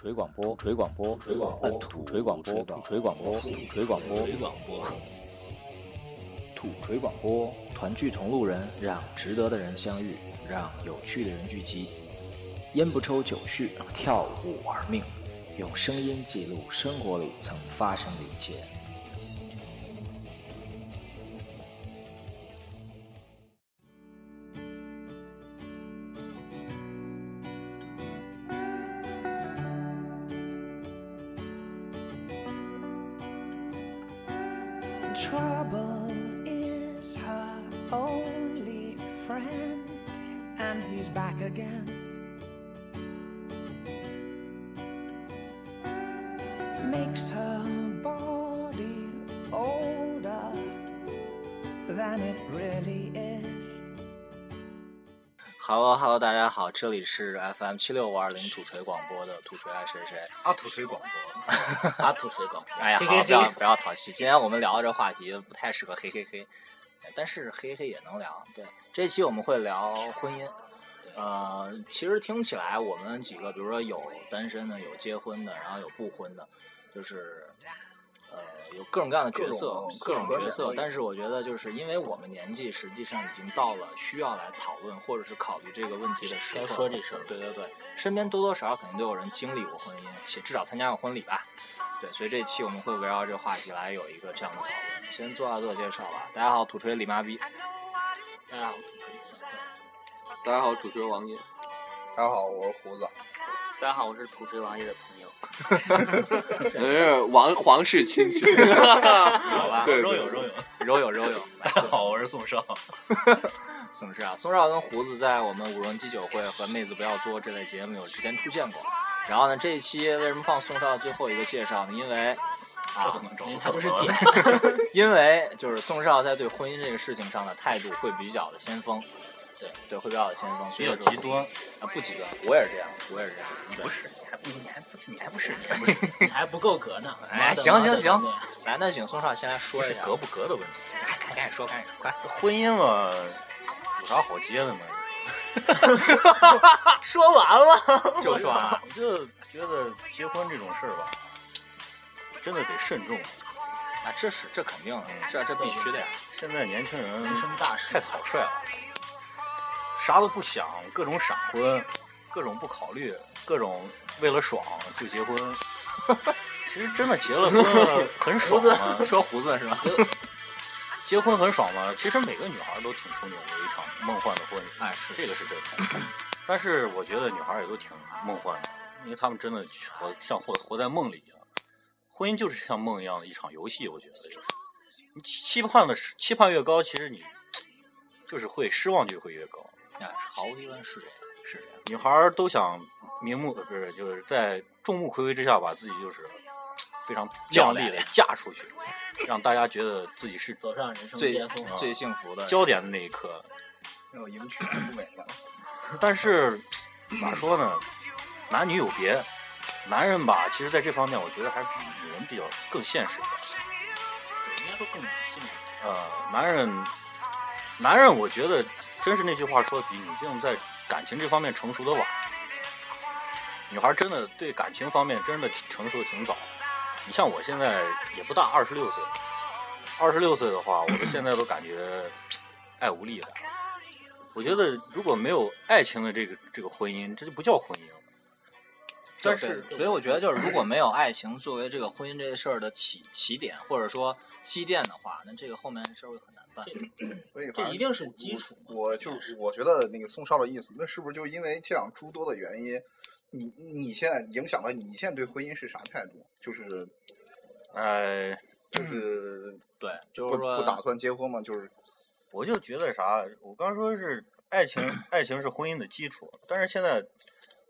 锤广播，锤广播，锤广播，土锤广播，土锤广播，土锤广播，推广播，土锤广播，团聚同路人，让值得的人相遇，让有趣的人聚集。烟不抽酒续，跳舞玩命，用声音记录生活里曾发生的一切。这里是 FM 七六五二零土锤广播的土锤爱谁谁。啊土锤广播，啊土锤广播，哎呀，好，不要不要淘气。今天我们聊的这话题不太适合嘿嘿嘿，但是嘿嘿嘿也能聊。对，这期我们会聊婚姻。呃，其实听起来我们几个，比如说有单身的，有结婚的，然后有不婚的，就是呃有各种各样的角色，各种角色。但是我觉得，就是因为我们年纪实际上已经到了需要来讨论或者是考虑这个问题的时候。该说这事儿对对对，身边多多少少肯定都有人经历过婚姻，且至少参加过婚礼吧。对，所以这期我们会围绕这个话题来有一个这样的讨论。先做下自我介绍吧。大家好，土锤李妈逼。大家好，土锤小戴，大家好，主持人王爷。大家好，我是胡子。大家好，我是土锤王爷的朋友，是，王皇室亲戚。好吧，对肉友肉友，揉有肉有。大家好，我是宋少，宋少啊，宋少跟胡子在我们五人鸡酒会和妹子不要作这类节目有之前出现过。然后呢，这一期为什么放宋少最后一个介绍呢？因为啊，因为他不是点，因为就是宋少在对婚姻这个事情上的态度会比较的先锋，对对，会比较有先锋，所比较以说极端。啊，不极端，我也是这样，我也是这样，你不是，你还不，你还不，你还不是，你还不是，你还不够格呢。哎，行行行，来，那请宋少先来说一下，格不格的问题。哎，赶赶紧说，赶紧说，快，婚姻嘛，有啥好结的嘛？说完了，就说完了。我就觉得结婚这种事儿吧，真的得慎重。啊，这是这肯定的，这这必须的呀。现在年轻人人生大事太草率了，啥都不想，各种闪婚，各种不考虑，各种为了爽就结婚。其实真的结了婚 很爽吗？说胡子是吧？结婚很爽吗？其实每个女孩都挺憧憬有一场梦幻的婚礼，哎是这个是真的。但是我觉得女孩也都挺梦幻的，因为她们真的活像活活在梦里一样。婚姻就是像梦一样的一场游戏，我觉得就是。你期盼的是期盼越高，其实你就是会失望就会越高。哎，毫无疑问是这样，是这样。女孩儿都想明目呃不是就是在众目睽睽之下把自己就是非常靓丽的 嫁出去，让大家觉得自己是走上人生巅峰啊！最幸福的焦点的那一刻。要迎娶不美了。但是咋说呢，男女有别，男人吧，其实在这方面我觉得还是比女人比较更现实一点。应该说更理性。呃，男人，男人，我觉得真是那句话说的，比女性在感情这方面成熟的晚。女孩真的对感情方面真的成熟的挺早。你像我现在也不大，二十六岁，二十六岁的话，我现在都感觉爱无力了。我觉得如果没有爱情的这个这个婚姻，这就不叫婚姻了。但是所以我觉得就是如果没有爱情作为这个婚姻这事儿的起起点或者说积淀的话，那这个后面的事儿会很难办。所以这一定是基础我就是我觉得那个宋少的意思，那是不是就因为这样诸多的原因，你你现在影响了你现在对婚姻是啥态度？就是呃，就是对，就是说不打算结婚嘛？就是我就觉得啥，我刚说是爱情，爱情是婚姻的基础，但是现在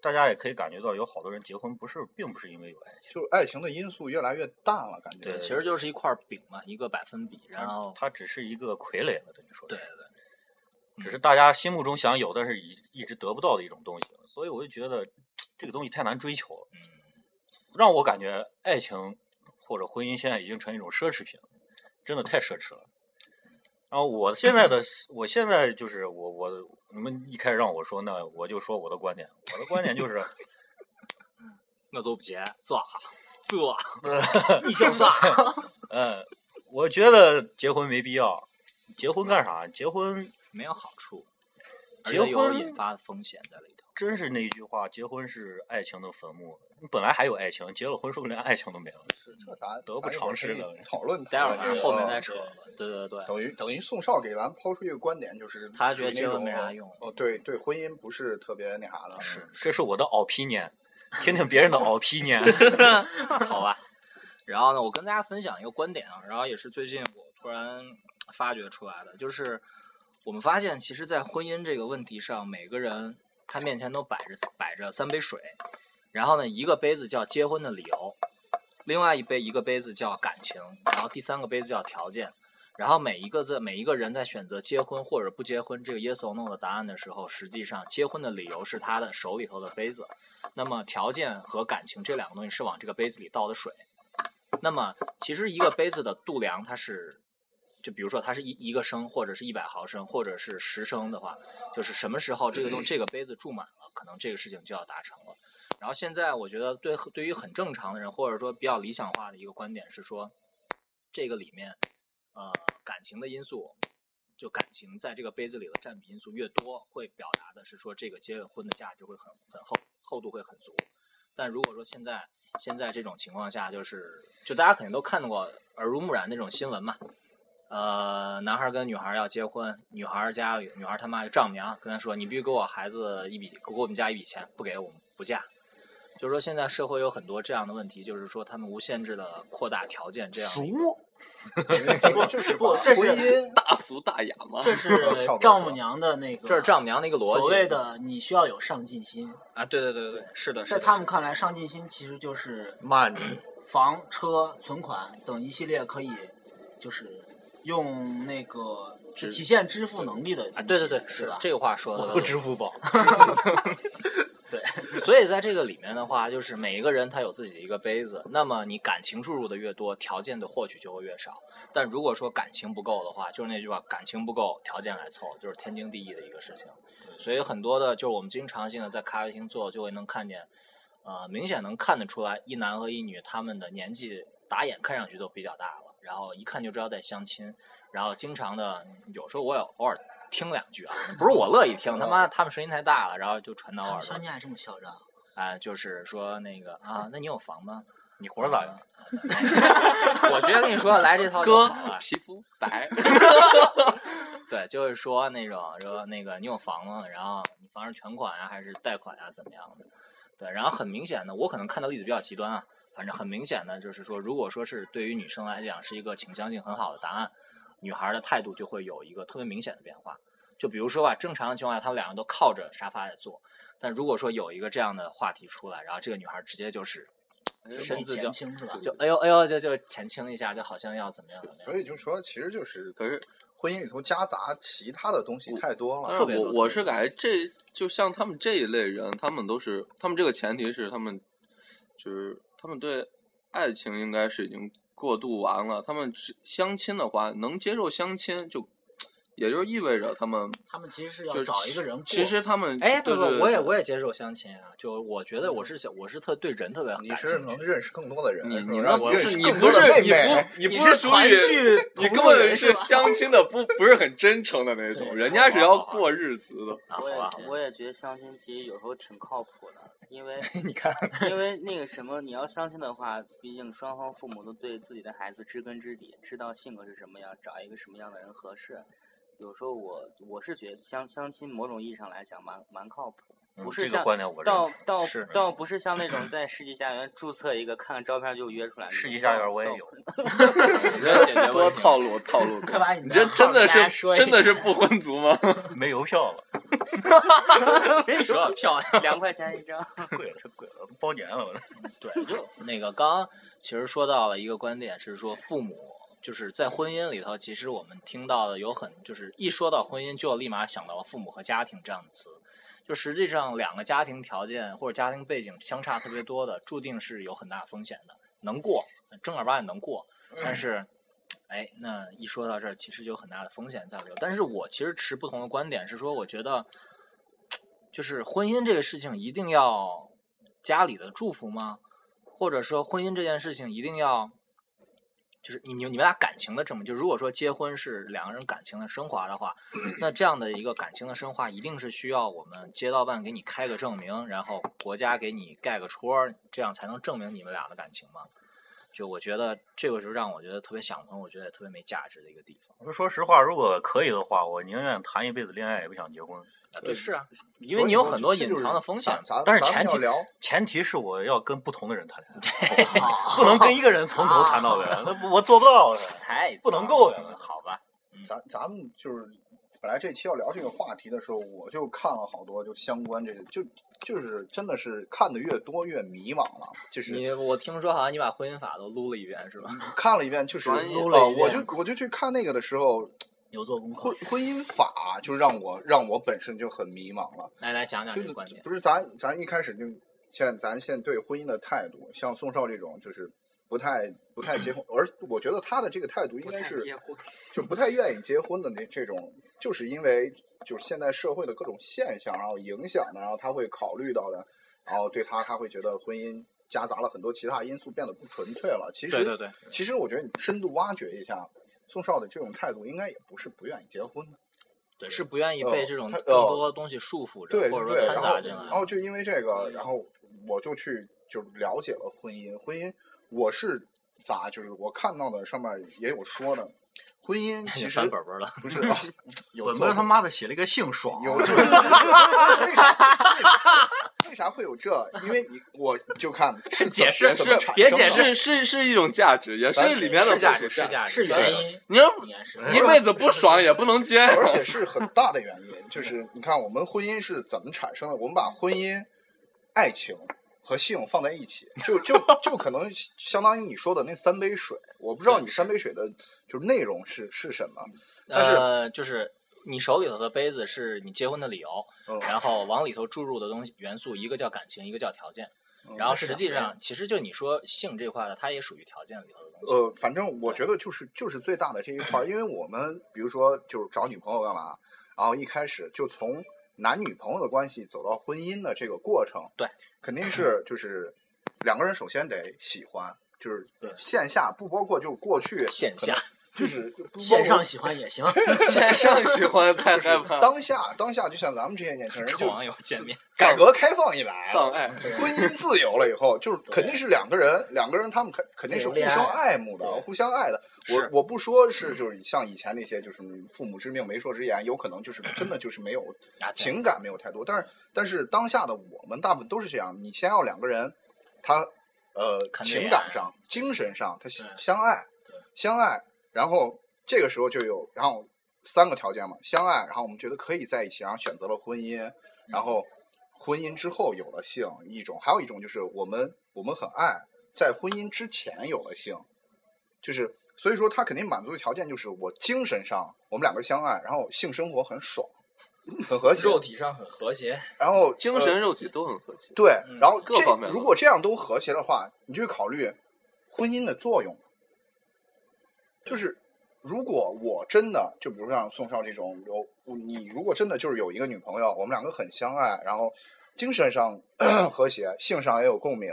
大家也可以感觉到，有好多人结婚不是，并不是因为有爱情，就是爱情的因素越来越淡了，感觉。对，其实就是一块饼嘛，一个百分比，然后它只是一个傀儡了，等于说对是，对只是大家心目中想有，但是一一直得不到的一种东西，所以我就觉得这个东西太难追求了，嗯让我感觉爱情或者婚姻现在已经成一种奢侈品了，真的太奢侈了。然后我现在的，我现在就是我我你们一开始让我说，那我就说我的观点。我的观点就是，我就不结，做做，你想咋？嗯，我觉得结婚没必要。结婚干啥？结婚没有好处，而结婚引发的风险在里头。真是那句话，结婚是爱情的坟墓。你本来还有爱情，结了婚说不定连爱情都没了。是这咱得不偿失的讨论。待会儿后面再扯。对对对，等于等于宋少给咱抛出一个观点，就是他觉得结婚没啥用哦，对对，婚姻不是特别那啥的。是，这是我的 opinion，听听别人的 opinion。好吧。然后呢，我跟大家分享一个观点啊，然后也是最近我突然发掘出来的，就是我们发现，其实，在婚姻这个问题上，每个人他面前都摆着摆着三杯水，然后呢，一个杯子叫结婚的理由，另外一杯一个杯子叫感情，然后第三个杯子叫条件。然后每一个在每一个人在选择结婚或者不结婚这个 yes or no 的答案的时候，实际上结婚的理由是他的手里头的杯子，那么条件和感情这两个东西是往这个杯子里倒的水。那么其实一个杯子的度量它是，就比如说它是一一个升，或者是一百毫升，或者是十升的话，就是什么时候这个东这个杯子注满了，可能这个事情就要达成了。然后现在我觉得对对于很正常的人，或者说比较理想化的一个观点是说，这个里面呃感情的因素，就感情在这个杯子里的占比因素越多，会表达的是说这个结了婚的价值会很很厚，厚度会很足。但如果说现在现在这种情况下，就是就大家肯定都看到过耳濡目染那种新闻嘛，呃，男孩儿跟女孩儿要结婚，女孩儿家里女孩儿他妈丈母娘跟他说，你必须给我孩子一笔，给我们家一笔钱，不给我们不嫁。就是说，现在社会有很多这样的问题，就是说他们无限制的扩大条件，这样的一个 不就是不这是婚姻大俗大雅吗。这是 丈母娘的那个，这是丈母娘的一个逻辑。所谓的你需要有上进心。啊，对对对对对，是的，在。他们看来，上进心其实就是骂你，房、车、存款等一系列可以，就是用那个支体现支付能力的啊，对对对，是吧？这个话说的我不支付宝。对所以在这个里面的话，就是每一个人他有自己的一个杯子，那么你感情注入的越多，条件的获取就会越少。但如果说感情不够的话，就是那句话，感情不够，条件来凑，就是天经地义的一个事情。所以很多的，就是我们经常性的在咖啡厅坐，就会能看见，呃，明显能看得出来，一男和一女他们的年纪打眼看上去都比较大了，然后一看就知道在相亲，然后经常的，有时候我也偶尔听两句啊，不是我乐意听，他妈他们声音太大了，然后就传到他耳相亲还这么嚣张？啊、就是说那个啊，那你有房吗？你活儿咋样？我直接跟你说，来这套就哥好了。皮肤白，对，就是说那种说那个你有房吗？然后你房是全款啊、还是贷款啊、怎么样的？对，然后很明显的，我可能看到例子比较极端啊，反正很明显的就是说，如果说是对于女生来讲是一个倾向性很好的答案，女孩的态度就会有一个特别明显的变化。就比如说吧，正常的情况下，他们两个都靠着沙发在坐，但如果说有一个这样的话题出来，然后这个女孩直接就是身子就前倾是吧？就哎呦哎呦就就前倾一下，就好像要怎么样怎么样。所以就说，其实就是可是婚姻里头夹杂其他的东西太多了。特别多我我是感觉这就像他们这一类人，他们都是他们这个前提是他们就是他们对爱情应该是已经过渡完了。他们相亲的话，能接受相亲，就也就是意味着他们他们其实是要找一个人过。其实他们哎，对对对我也我也接受相亲啊，就我觉得我是想我是特对人特别你是感兴趣。能认识更多的人，你你那不让认识是你不更多的妹是你。不你不是属于聚你根本是相亲的不不是很真诚的那种，人家是要过日子的。我也，我也觉得相亲其实有时候挺靠谱的，因为 你看，因为那个什么，你要相亲的话，毕竟双方父母都对自己的孩子知根知底，知道性格是什么样，找一个什么样的人合适。有时候我我是觉得相相亲某种意义上来讲蛮蛮靠谱，嗯不是像这个观点我倒。倒倒不是像那种 在世纪佳缘注册一个看看照片就约出来。世纪佳缘我也有，你 多套路套路，快把你你这真的是真的是不婚族吗？没邮票了，跟你说漂亮。两块钱一张。贵了，太贵了，包年了。我对，就那个刚刚其实说到了一个观点是说父母就是在婚姻里头，其实我们听到的有很就是一说到婚姻就立马想到了父母和家庭这样的词。就实际上两个家庭条件或者家庭背景相差特别多的，注定是有很大风险的。能过正儿八经能过，但是，哎，那一说到这儿，其实就有很大的风险在里头。但是我其实持不同的观点，是说我觉得，就是婚姻这个事情一定要家里的祝福吗？或者说婚姻这件事情一定要，就是你你你们俩感情的证明，就如果说结婚是两个人感情的升华的话，那这样的一个感情的升华，一定是需要我们街道办给你开个证明，然后国家给你盖个戳，这样才能证明你们俩的感情吗？就我觉得这个是让我觉得特别想不通，我觉得也特别没价值的一个地方。我说实话，如果可以的话，我宁愿谈一辈子恋爱，也不想结婚。啊，对，是啊，因为你有很多隐藏的风险但是前提前提是我要跟不同的人谈恋爱，不能跟一个人从头谈到尾，那我做不到的。太不能够呀了好吧？咱咱们就是本来这期要聊这个话题的时候，我就看了好多就相关这个，就就是真的是看的越多越迷茫了，就是你我听说好像你把婚姻法都撸了一遍是吧？看了一遍，就是撸了一我就我就去看那个的时候，有做功课婚。婚姻法就让我让我本身就很迷茫了。来来讲讲这个观点。不是咱咱一开始就现在咱现在对婚姻的态度，像宋少这种就是不太不太结婚，而我觉得他的这个态度应该是就不太愿意结婚的那这种，就是因为就是现在社会的各种现象，然后影响的，然后他会考虑到的，然后对他他会觉得婚姻夹杂了很多其他因素，变得不纯粹了。其实对对对，其实我觉得你深度挖掘一下宋少的这种态度，应该也不是不愿意结婚的。对是不愿意被呃这种他更呃多的东西束缚着，对或者说掺杂进来。然后就因为这个，然后我就去就了解了婚姻。婚姻我是咋就是我看到的上面也有说的，婚姻其实 翻本本了，不是啊，有本做本他妈的写了一个姓爽，有这为啥为啥会有这？因为你我就看 是解释怎么产别解释是是是一种价值，也是里面的价值是价值是原因，你要一辈子不爽也不能结，而且是很大的原因，就是你看我们婚姻是怎么产生的？我们把婚姻、爱情和性放在一起，就就就可能相当于你说的那三杯水。我不知道你三杯水的就是内容是是什么，但是呃，就是你手里头的杯子是你结婚的理由，嗯然后往里头注入的东西元素，一个叫感情，一个叫条件。嗯然后实际上，其实就你说性这块的，它也属于条件里头的东西。呃，反正我觉得就是就是最大的这一块儿，因为我们比如说就是找女朋友干嘛，然后一开始就从男女朋友的关系走到婚姻的这个过程，对，肯定是就是两个人首先得喜欢，就是对线下不包括就过去线下就是线上喜欢也行。线上喜欢太就是害怕，当下当下就像咱们这些年轻人，网友见面，改革开放以来。婚姻自由了以后，就是肯定是两个人，两个人他们肯肯定是互相爱慕的，互相爱的。我我不说是就是像以前那些就是父母之命媒妁之言，有可能就是真的就是没有情感没有太多，但是但是当下的我们大部分都是这样，你先要两个人，他呃情感上、精神上他相爱对，相爱，然后这个时候就有然后三个条件嘛，相爱，然后我们觉得可以在一起，然后选择了婚姻，然后婚姻之后有了性一种，还有一种就是我们我们很爱，在婚姻之前有了性，就是所以说他肯定满足的条件就是我精神上我们两个相爱，然后性生活很爽，很和谐，肉体上很和谐。然后 精呃神肉体都很和谐。对嗯，然后各方面如果这样都和谐的话，你就考虑婚姻的作用。就是如果我真的就比如像宋少这种有你，如果真的就是有一个女朋友，我们两个很相爱，然后精神上 和谐，性上也有共鸣，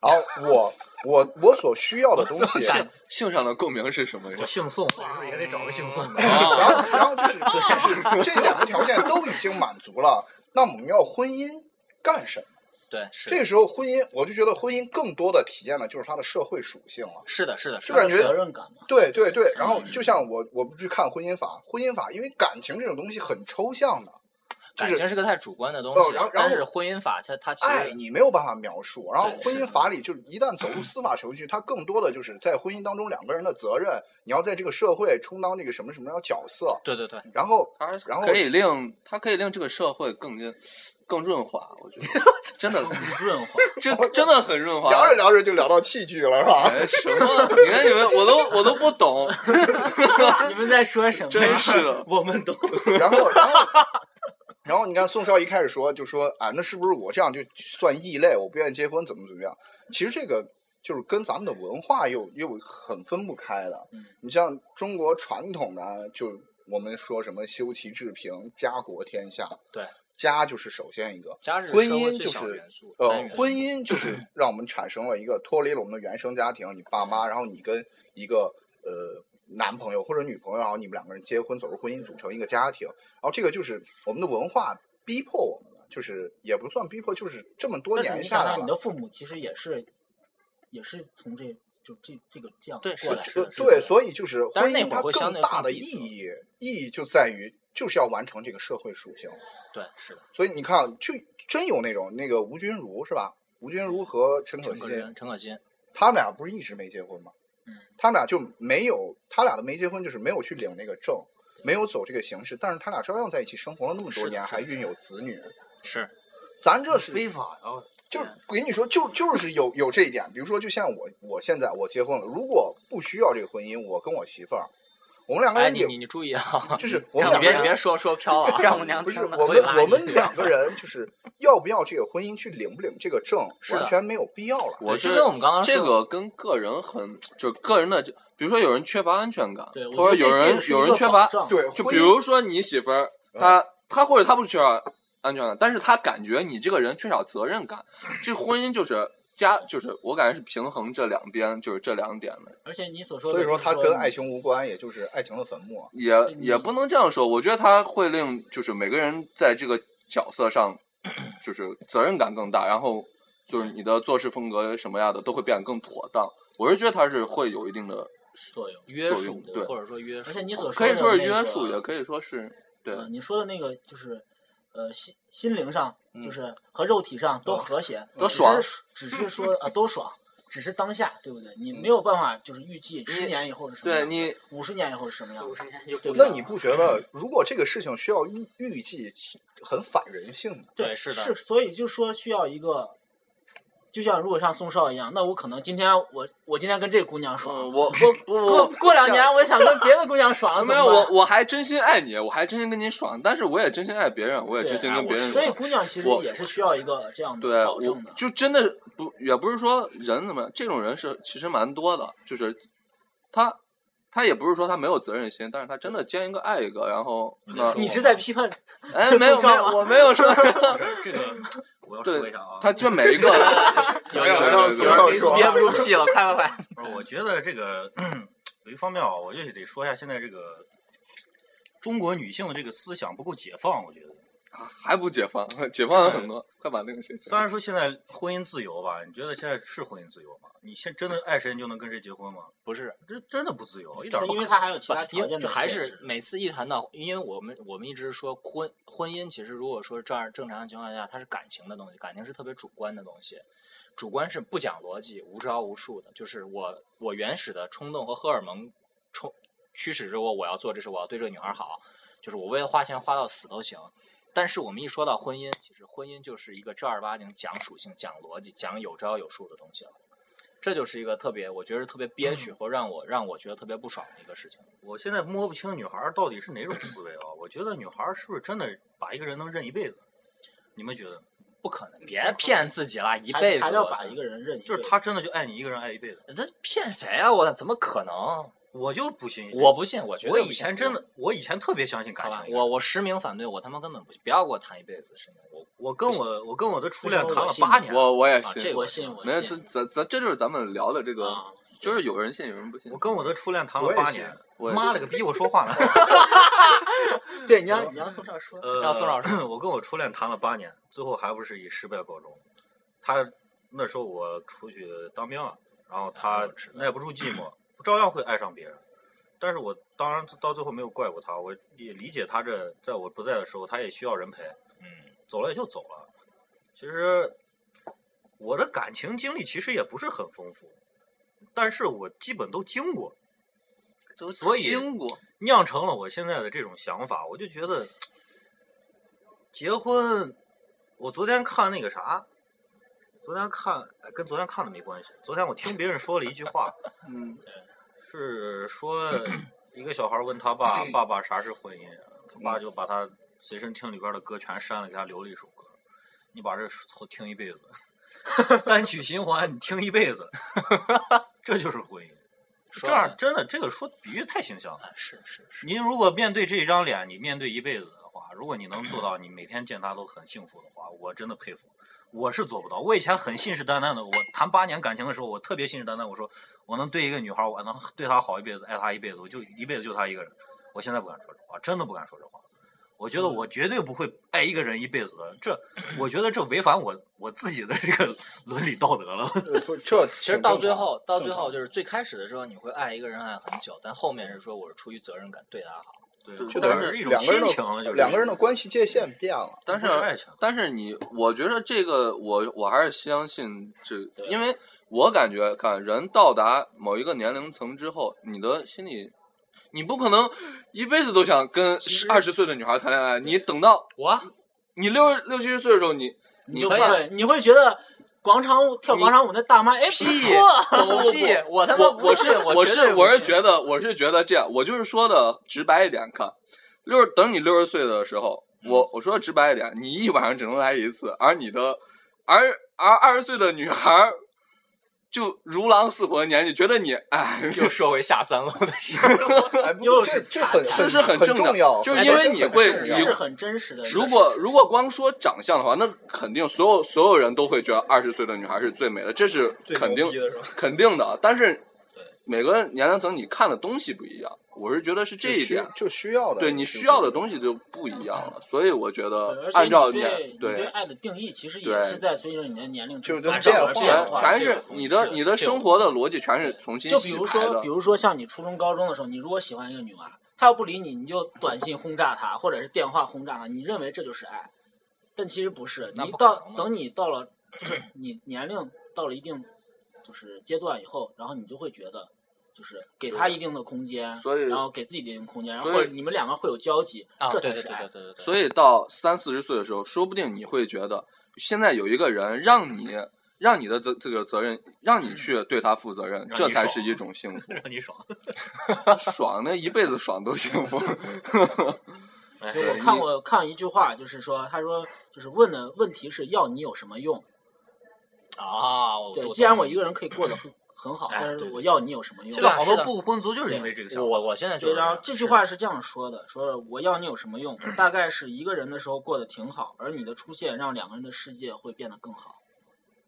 然后我我我所需要的东西，性性上的共鸣是什么呀我？姓宋，也得找个姓宋的。然后然后就是就是这两个条件都已经满足了，那我们要婚姻干什么？对，是这个时候婚姻，我就觉得婚姻更多的体现的就是它的社会属性了。是的，是的。就感觉责任感嘛。对对对，然后就像我我不去看婚姻法，婚姻法因为感情这种东西很抽象的，就是感情是个太主观的东西，哦然后但是婚姻法它它其实爱你没有办法描述。然后婚姻法里就是一旦走入司法程序，它更多的就是在婚姻当中两个人的责任，你要在这个社会充当这个什么什么样的角色，对对对，然后它然后可以令它可以令这个社会更加更润滑，我觉得 真的润滑，这真的很润滑。聊着聊着就聊到器具了，是吧？哎，什么？你看你们，我都我都不懂，你们在说什么？真是的。我们懂然后，然后，然后你看宋少一开始说，就说啊，那是不是我这样就算异类？我不愿意结婚，怎么怎么样？其实这个就是跟咱们的文化又又很分不开的。你像中国传统的，就我们说什么修齐治平，家国天下。对。家就是首先一个，家是婚姻就是呃婚姻就是让我们产生了一个脱离了我们的原生家庭，你爸妈，然后你跟一个呃男朋友或者女朋友，然后你们两个人结婚走入婚姻，组成一个家庭，然后这个就是我们的文化逼迫我们的，就是也不算逼迫，就是这么多年下来你想想，你的。父母其实也是，也是从这就这这个这样对是过来是的。对，所以就是婚姻它更大的意义，意义就在于就是要完成这个社会属性。对，是的。所以你看，就真有那种那个吴君如是吧？吴君如和陈可辛，陈可辛，陈可辛，他们俩不是一直没结婚吗？嗯，他们俩就没有，他俩的没结婚就是没有去领那个证，没有走这个形式，但是他俩照样在一起生活了那么多年，还孕有子女。是咱这是非法呀！就我跟你说，就就是有有这一点。比如说，就像我我现在我结婚了，如果不需要这个婚姻，我跟我媳妇儿，我们两个哎，人也你你你注意啊，就是我们两个人别别说说飘了啊，丈母娘不是我们我们两个人就是要不要这个婚姻去领不领这个证，完全没有必要了。我觉得我们刚刚这个跟个人很，就个人的，就比如说有人缺乏安全感或者有人有人缺乏，对，就比如说你媳妇儿，她她或者她不缺乏安全感，但是她感觉你这个人缺少责任感，这婚姻就是家，就是我感觉是平衡这两边，就是这两点的，而且你所说的，所以说它跟爱，情无关，也就是爱情的坟墓啊。也也不能这样说，我觉得它会令就是每个人在这个角色上，就是责任感更大，然后就是你的做事风格什么样的都会变得更妥当。我是觉得它是会有一定的，作用。约束，对或者说约束，而且你所说可以说是约束，也可以说是对。呃，你说的那个就是，呃，心心灵上嗯就是和肉体上都和谐，只都爽是只是说呃都爽，只是当下，对不对？你没有办法就是预计十年以后是什么样，对你五十年以后是什么样，对不对？那你不觉得，如果这个事情需要预预计，很反人性的？对是的是，所以就说需要一个，就像如果像宋少一样，那我可能今天我我今天跟这姑娘爽，嗯，我过不过过两年我想跟别的姑娘爽，没有我我还真心爱你，我还真心跟你爽，但是我也真心爱别人，我也真心跟别人爽。所以姑娘其实也是需要一个这样的对，保证的。就真的不也不是说人怎么样，这种人是其实蛮多的，就是他他也不是说他没有责任心，但是他真的见一个爱一个，然后那你是在批判 哎没有没有，我没有说 这个，我要说一下啊。他就每一个 有有有对有憋不住气了，快快快！不是，我觉得这个 有一方面啊，我就得说一下现在这个中国女性的这个思想不够解放，我觉得。还不解放，解放了很多，快把那个谁虽然说现在婚姻自由吧，你觉得现在是婚姻自由吗？你现真的爱谁你就能跟谁结婚吗？不是，这真的不自由，一点儿不因为他还有其他条件的还是每次一谈到，因为我们我们一直说婚婚姻，其实如果说这样正常的情况下，它是感情的东西，感情是特别主观的东西，主观是不讲逻辑、无招无数的，就是我我原始的冲动和荷尔蒙冲驱使着我，我要做这事，我要对这个女孩好，就是我为了花钱花到死都行。但是我们一说到婚姻，其实婚姻就是一个正儿八经讲属性、讲逻辑、讲有招有数的东西了。这就是一个特别，我觉得特别憋屈，或让我让我觉得特别不爽的一个事情。我现在摸不清女孩儿到底是哪种思维啊？我觉得女孩儿是不是真的把一个人能认一辈子？你们觉得？不可能，别骗自己了，一辈子。啥叫我操把一个人认？就是她真的就爱你一个人爱一辈子？这骗谁啊？我怎么可能？我就不信。我不信，我觉得我以前真的，我以前特别相信感情，。我我实名反对，我他妈根本不信，不要给我谈一辈子是吗？我我跟我我跟我的初恋谈了八年，我我也信，啊这个我信我没有，信咱咱咱这就是咱们聊的这个，啊，就是有人信，有人不信。我跟我的初恋谈了八年。我妈了个逼！我说话呢。对，你让你让宋少说，呃，让宋老师我跟我初恋谈了八年，最后还不是以失败告终。他那时候我出去当兵了，然后他耐不住寂寞，照样会爱上别人。但是我当然到最后没有怪过他，我也理解他这在我不在的时候，他也需要人陪。嗯，走了也就走了。其实我的感情经历其实也不是很丰富，但是我基本都经过，都所以经过，酿成了我现在的这种想法。我就觉得结婚，我昨天看那个啥，昨天看哎跟昨天看的没关系。昨天我听别人说了一句话，嗯，是说 一个小孩问他爸：“爸爸啥是婚姻？”他爸就把他随身听里边的歌全删了，给他留了一首歌。你把这后听一辈子，单曲循环，你听一辈子，这就是婚姻。说这样真的这个说比喻太形象了。哎是是是，您如果面对这一张脸，你面对一辈子的话，如果你能做到你每天见他都很幸福的话，我真的佩服。我是做不到，我以前很信誓旦旦的，我谈八年感情的时候，我特别信誓旦旦，我说我能对一个女孩，我能对她好一辈子，爱她一辈子，我就一辈子就她一个人。我现在不敢说这话，真的不敢说这话。我觉得我绝对不会爱一个人一辈子的，这我觉得这违反我我自己的这个伦理道德了。这其实到最后，到最后就是最开始的时候，你会爱一个人爱很久，但后面是说我是出于责任感对他好。对，就或等于是一种两个人亲情了，就是的两个人的关系界限变了。但是是爱情但是你，我觉得这个我我还是相信这因为我感觉看人到达某一个年龄层之后，你的心里，你不可能一辈子都想跟二十岁的女孩谈恋爱，你等到我你六六七十岁的时候，你你就会你会觉得广场舞跳广场舞那大妈哎不屁错，狗屁！我他妈不信，我是我是觉得我是觉得这样，我就是说的直白一点看，六十等你六十岁的时候，嗯我我说的直白一点，你一晚上只能来一次，而你的而而二十岁的女孩儿就如狼似虎的年纪，觉得你哎，又说回下三路的事儿。哎，又这是这很这是很很正常重要，就是因为你会你是很真实的。如果如果光说长相的话，那肯定所有所有人都会觉得二十岁的女孩是最美的，这是肯定的？肯定的。但是对每个年龄层你看的东西不一样，我是觉得是这一就需点。就需要的，对你需要的东西就不一样了，所以我觉得按照你对年你对爱的定义，其实也是在随着你的年龄就是发变展而化全变化。全是你的你的生活的逻辑全是重新就比如说，比。如说像你初中、高中的时候，你如果喜欢一个女娃，她要不理你，你就短信轰炸她，或者是电话轰炸她，你认为这就是爱，但其实不是。你到等你到了，就是你年龄到了一定就是阶段以后，然后你就会觉得。就是给他一定的空间，所以然后给自己一定的空间，然后你们两个会有交集，啊，这才是爱对对对对。对对对。所以到三四十岁的时候，说不定你会觉得，现在有一个人让你让你的这这个责任，让你去对他负责任，这才是一种 幸福。让你爽。爽那一辈子爽都幸福。我看过看一句话，就是说，他说就是问的问题是要你有什么用？啊，对，既然我一个人可以过得很很好，但是我要你有什么用？现在好多不婚族就是因为这个想法。我我现在就然后这句话是这样说的：说我要你有什么用？大概是一个人的时候过得挺好，而你的出现让两个人的世界会变得更好。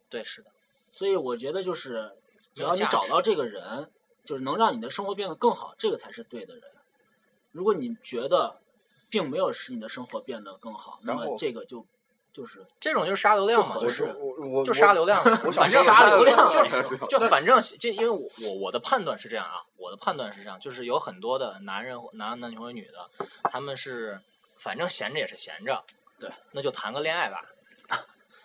对是的，所以我觉得就是，只要你找到这个人，就是能让你的生活变得更好，这个才是对的人。如果你觉得并没有使你的生活变得更好，那么这个就就是这种就是杀流量嘛，就是就杀流量，我想反正杀流量就行就反正就因为我我我的判断是这样啊，我的判断是这样，就是有很多的男人男男女或者女的，他们是反正闲着也是闲着，对，那就谈个恋爱吧。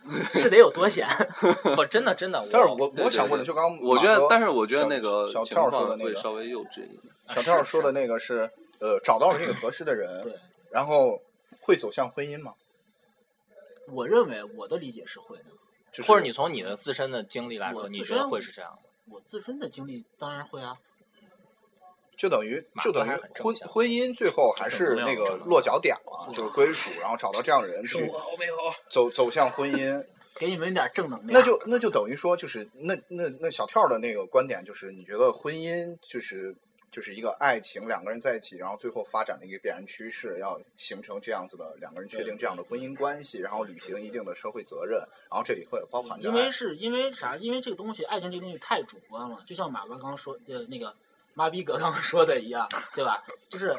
是得有多闲。我，真的真的，但是我我想问的，就刚刚我觉得，但是我觉得那个小跳说的那个稍微幼稚一点。小跳说的那个是呃找到了那个合适的人，对，然后会走向婚姻吗？我认为我的理解是会的。就是或者你从你的自身的经历来说，我你觉得会是这样的？我自身的经历当然会啊，就等于就等于婚婚姻最后还是那个落脚点了，就是归属，然后找到这样的人。走走向婚姻，给你们点正能量。那就那就等于说就是那那那小跳的那个观点就是你觉得婚姻就是就是一个爱情两个人在一起，然后最后发展的一个必然趋势，要形成这样子的两个人确定这样的婚姻关系，然后履行一定的社会责任，然后这里会有包含着因为是因为啥？因为这个东西，爱情这个东西太主观了，就像马哥刚刚说呃那个妈逼哥刚刚说的一样，对吧？就是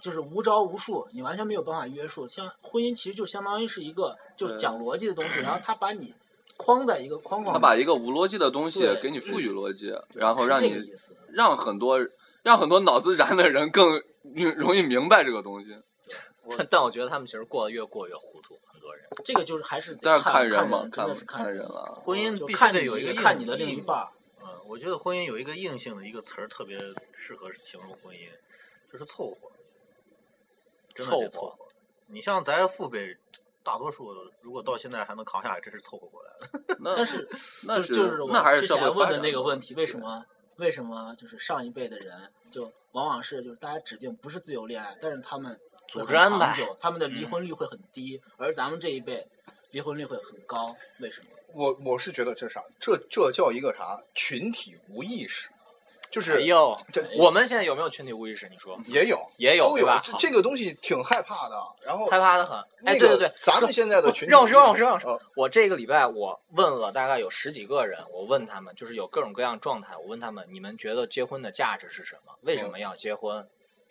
就是无招无数，你完全没有办法约束。像婚姻其实就相当于是一个就是讲逻辑的东西，然后他把你框在一个框框，他把一个无逻辑的东西给你赋予逻辑，然后让你。让很多让很多脑子燃的人更容易明白这个东西。但但我觉得他们其实过得越过越糊涂，很多人。这个就是还是得但是看人嘛，真看的是看看人了。婚姻必须就看你得有一个看你的另一半儿。嗯，我觉得婚姻有一个硬性的一个词儿特别适合形容婚姻，就是凑合。真的得凑合凑合。你像咱父辈，大多数如果到现在还能扛下来，真是凑合过来了。那 但是那就是就是我那还是之社会问的那个问题，为什么为什么就是上一辈的人就往往是就是大家指定不是自由恋爱，但是他们组织安排长久，他们的离婚率会很低，而咱们这一辈离婚率会很高，为什么？我我是觉得这啥，这这叫一个啥群体无意识，就是哎呦，我们现在有没有群体无意识？你说也有也有都有？这这个东西挺害怕的。然后害怕的很。哎，对对对，咱们现在的群体让我说，让我说，让我说呃。我这个礼拜我问了大概有十几个人，我问他们就是有各种各样状态，我问他们你们觉得结婚的价值是什么？为什么要结婚？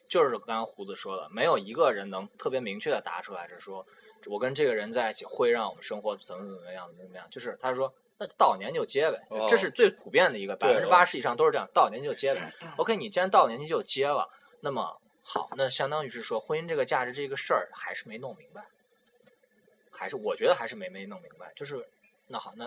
就是刚刚胡子说的，没有一个人能特别明确的答出来，是说我跟这个人在一起会让我们生活怎么怎么样怎么怎么样。就是他说。那到了年就结呗，这是最普遍的一个，百对分之八十以上都是这样。到了年就结呗。OK，你既然到了年纪就结了，那么好，那相当于是说婚姻这个价值这个事儿还是没弄明白，还是我觉得还是没没弄明白。就是那好，那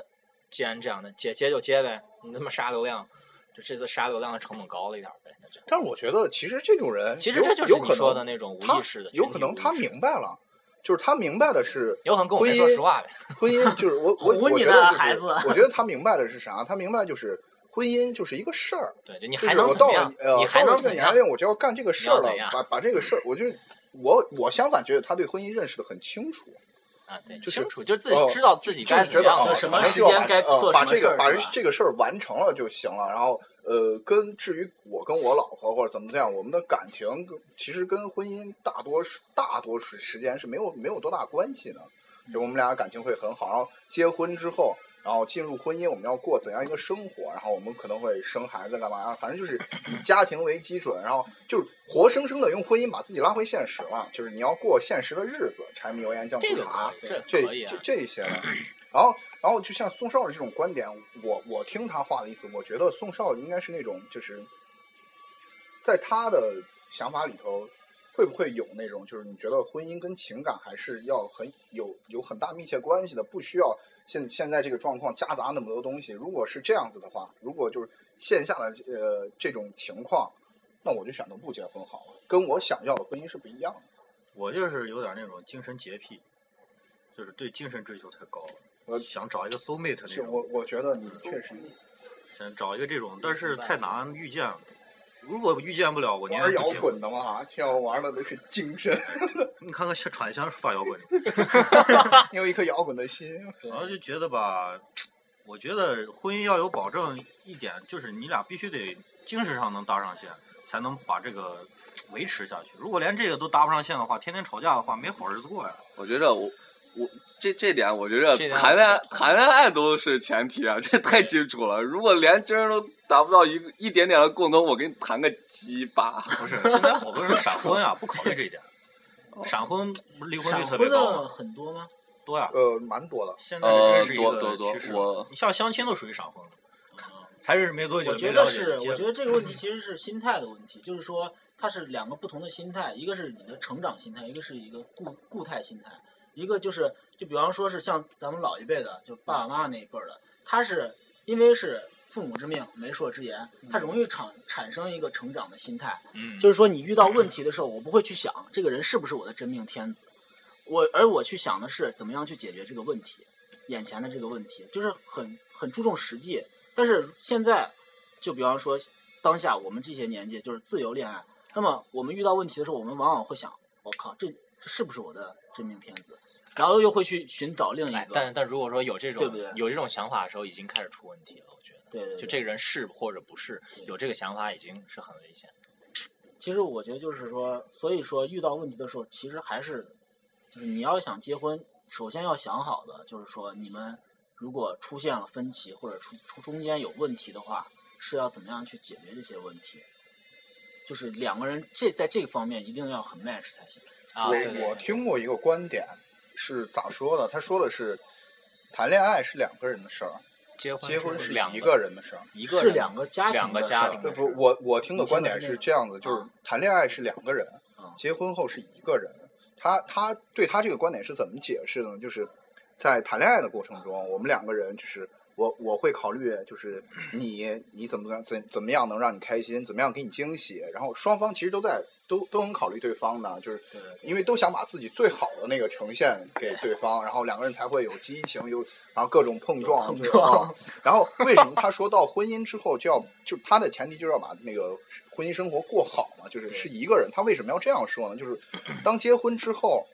既然这样，那结结就结呗，你他妈杀流量，就这次杀流量的成本高了一点儿呗。但是我觉得其实这种人，其实这就是你说的那种无意识的，有可能他明白了，就是他明白的是有可能跟我婚没说实姻，话呗。婚姻就是我 我我觉得就是我觉得他明白的是啥？他明白就是婚姻就是一个事儿，对，就你还就是我到了？呃你还到了能这个年？龄，我就要干这个事儿了把把这个事儿，我就我我相反觉得他对婚姻认识的很清楚，啊，对，就是清楚，就是自己哦知道自己就该怎么样了，是觉得啊，就什么时间该做什么把这个把这个事儿完成了就行了。然后呃，跟至于我跟我老婆或者怎么样，我们的感情其实跟婚姻大多数大多数时间是没有没有多大关系的。就我们俩感情会很好，然后结婚之后，然后进入婚姻，我们要过怎样一个生活？然后我们可能会生孩子干嘛？反正就是以家庭为基准，然后就是活生生的用婚姻把自己拉回现实了。就是你要过现实的日子，柴米油盐酱醋茶，这这这。些的。然后，然后就像宋少的这种观点，我我听他话的意思，我觉得宋少应该是那种，就是在他的想法里头，会不会有那种，就是你觉得婚姻跟情感还是要很有有很大密切关系的，不需要现现在这个状况夹杂那么多东西。如果是这样子的话，如果就是线下的呃这种情况，那我就选择不结婚好了，跟我想要的婚姻是不一样的。我就是有点那种精神洁癖，就是对精神追求太高了。我想找一个 soul mate 那种我，我觉得你确实想找一个这种，但是太难遇见。如果遇见不了，我你玩摇。滚的嘛，这样玩的都是精神。你看看像传像是发摇滚，你有一颗摇滚的心。主要就觉得吧，我觉得婚姻要有保证一点，就是你俩必须得精神上能搭上线，才能把这个维持下去。如果连这个都搭不上线的话，天天吵架的话，没好日子过呀。我觉得我我这这点，我觉着谈恋爱谈恋爱都是前提啊，这太基础了。如果连今儿都达不到一个一点点的共同，我跟你谈个鸡巴。不是，现在好多人闪婚啊，不考虑这一点，闪婚离婚率特别高吗，很多吗？多呀。呃，蛮多的。现在呃认识一个多多多趋势我你像相亲都属于闪婚的，才认识没多久，我觉得是，我觉得这个问题其实是心态的问题，就是说它是两个不同的心态，一个是你的成长心态，一个是一个固固态心态，一个就是就比方说是像咱们老一辈的，就爸爸妈妈那一辈儿的，他是因为是父母之命，媒妁之言，他容易产产生一个成长的心态，嗯，就是说你遇到问题的时候，我不会去想这个人是不是我的真命天子，我而我去想的是怎么样去解决这个问题，眼前的这个问题，就是很很注重实际。但是现在，就比方说当下我们这些年纪就是自由恋爱，那么我们遇到问题的时候，我们往往会想，我靠，这这是不是我的真命天子？然后又会去寻找另一哎，个，但但如果说有这种对不对有这种想法的时候，已经开始出问题了。我觉得，对对对就这个人是或者不是有这个想法，已经是很危险。其实我觉得就是说，所以说遇到问题的时候，其实还是就是你要想结婚，首先要想好的就是说，你们如果出现了分歧或者出出中间有问题的话，是要怎么样去解决这些问题？就是两个人这在这个方面一定要很 match 才行。啊，我听过一个观点是咋说的？他说的是，谈恋爱是两个人的事儿，结婚结婚是一两个个人的事儿。一个是两个家庭两个的事儿不，我我听的观点是这样子，就是啊谈恋爱是两个人啊，结婚后是一个人。他他对他这个观点是怎么解释呢？就是在谈恋爱的过程中，我们两个人就是我我会考虑，就是 你你怎么样怎怎么样能让你开心，怎么样给你惊喜，然后双方其实都在都都很考虑对方呢，就是因为都想把自己最好的那个呈现给对方，然后两个人才会有激情，有然后各种碰撞，然后为什么他说到婚姻之后就要就他的前提就是要把那个婚姻生活过好嘛，就是是一个人，他为什么要这样说呢？就是当结婚之后，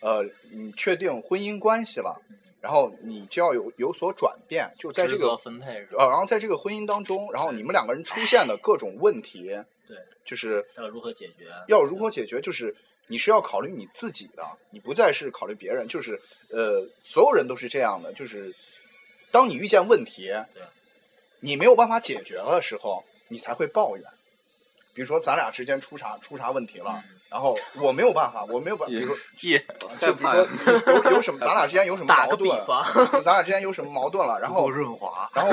呃，你确定婚姻关系了。然后你就要有有所转变，就是在这个分配？呃，然后在这个婚姻当中，然后你们两个人出现的各种问题，对，就是要如何解决？要如何解决，就是你是要考虑你自己的，你不再是考虑别人，就是呃，所有人都是这样的，就是当你遇见问题，对你没有办法解决的时候，你才会抱怨。比如说咱俩之间出啥出啥问题了，嗯然后我没有办法，我没有办法，比如说也就比如说有有什么，咱俩之间有什么矛盾，咱俩之间有什么矛盾了，然后润滑。然后，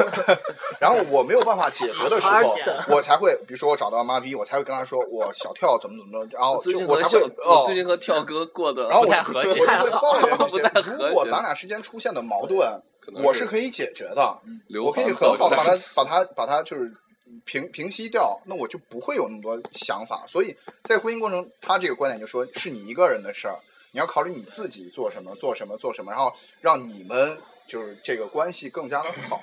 然后我没有办法解决的时候，我才会，比如说我找到妈逼，我才会跟他说我小跳怎么怎么着，然后就我才会哦最，近和跳哥过的然后我就不太和谐我就会抱怨这 不些太和谐如果咱俩之间出现的矛盾，我是可以解决的，我可以很好的把它把它把它就是平平息掉，那我就不会有那么多想法。所以在婚姻过程，他这个观点就说是你一个人的事儿，你要考虑你自己做什么做什么做什么，然后让你们就是这个关系更加的好。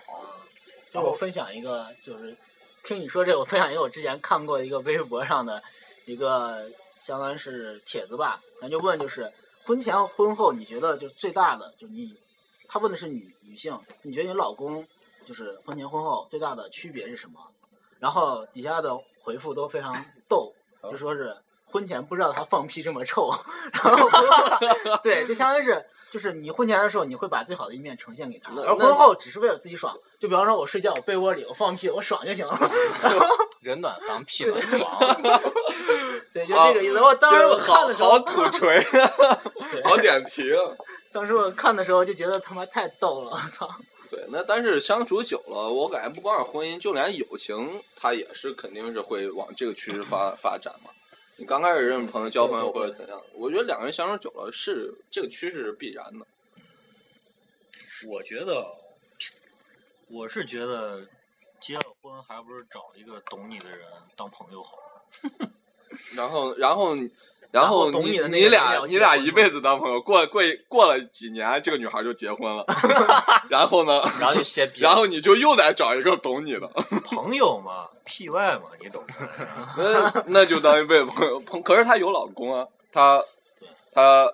就我分享一个，就是听你说这个，我分享一个我之前看过一个微博上的一个，相当于是帖子吧，咱就问就是婚前婚后，你觉得就最大的，就你，他问的是女女性，你觉得你老公就是婚前婚后最大的区别是什么？然后底下的回复都非常逗，就说是婚前不知道他放屁这么臭，然后对，就相当于是就是你婚前的时候你会把最好的一面呈现给他，而婚后只是为了自己爽。就比方说我睡觉我被窝里我放屁我爽就行了，人暖房，屁暖床。对，就这个意思。我当时我看的时候，好土锤，对好点题啊！当时我看的时候就觉得他妈太逗了，我操！对，那但是相处久了，我感觉不光是婚姻，就连友情，它也是肯定是会往这个趋势发发展嘛。你刚开始认识朋友、交朋友或者怎样，我觉得两个人相处久了，是这个趋势是必然的。我觉得，我是觉得结了婚还不是找一个懂你的人当朋友好。然后，然后，然然后后你懂你的那你俩你俩一辈子当朋友，过过过了几年，这个女孩就结婚了，然后呢，然后就歇逼。然后你就又得找一个懂你的，朋友嘛，P Y 嘛，你懂的。那那就当一辈子朋友。朋可是她有老公啊，她她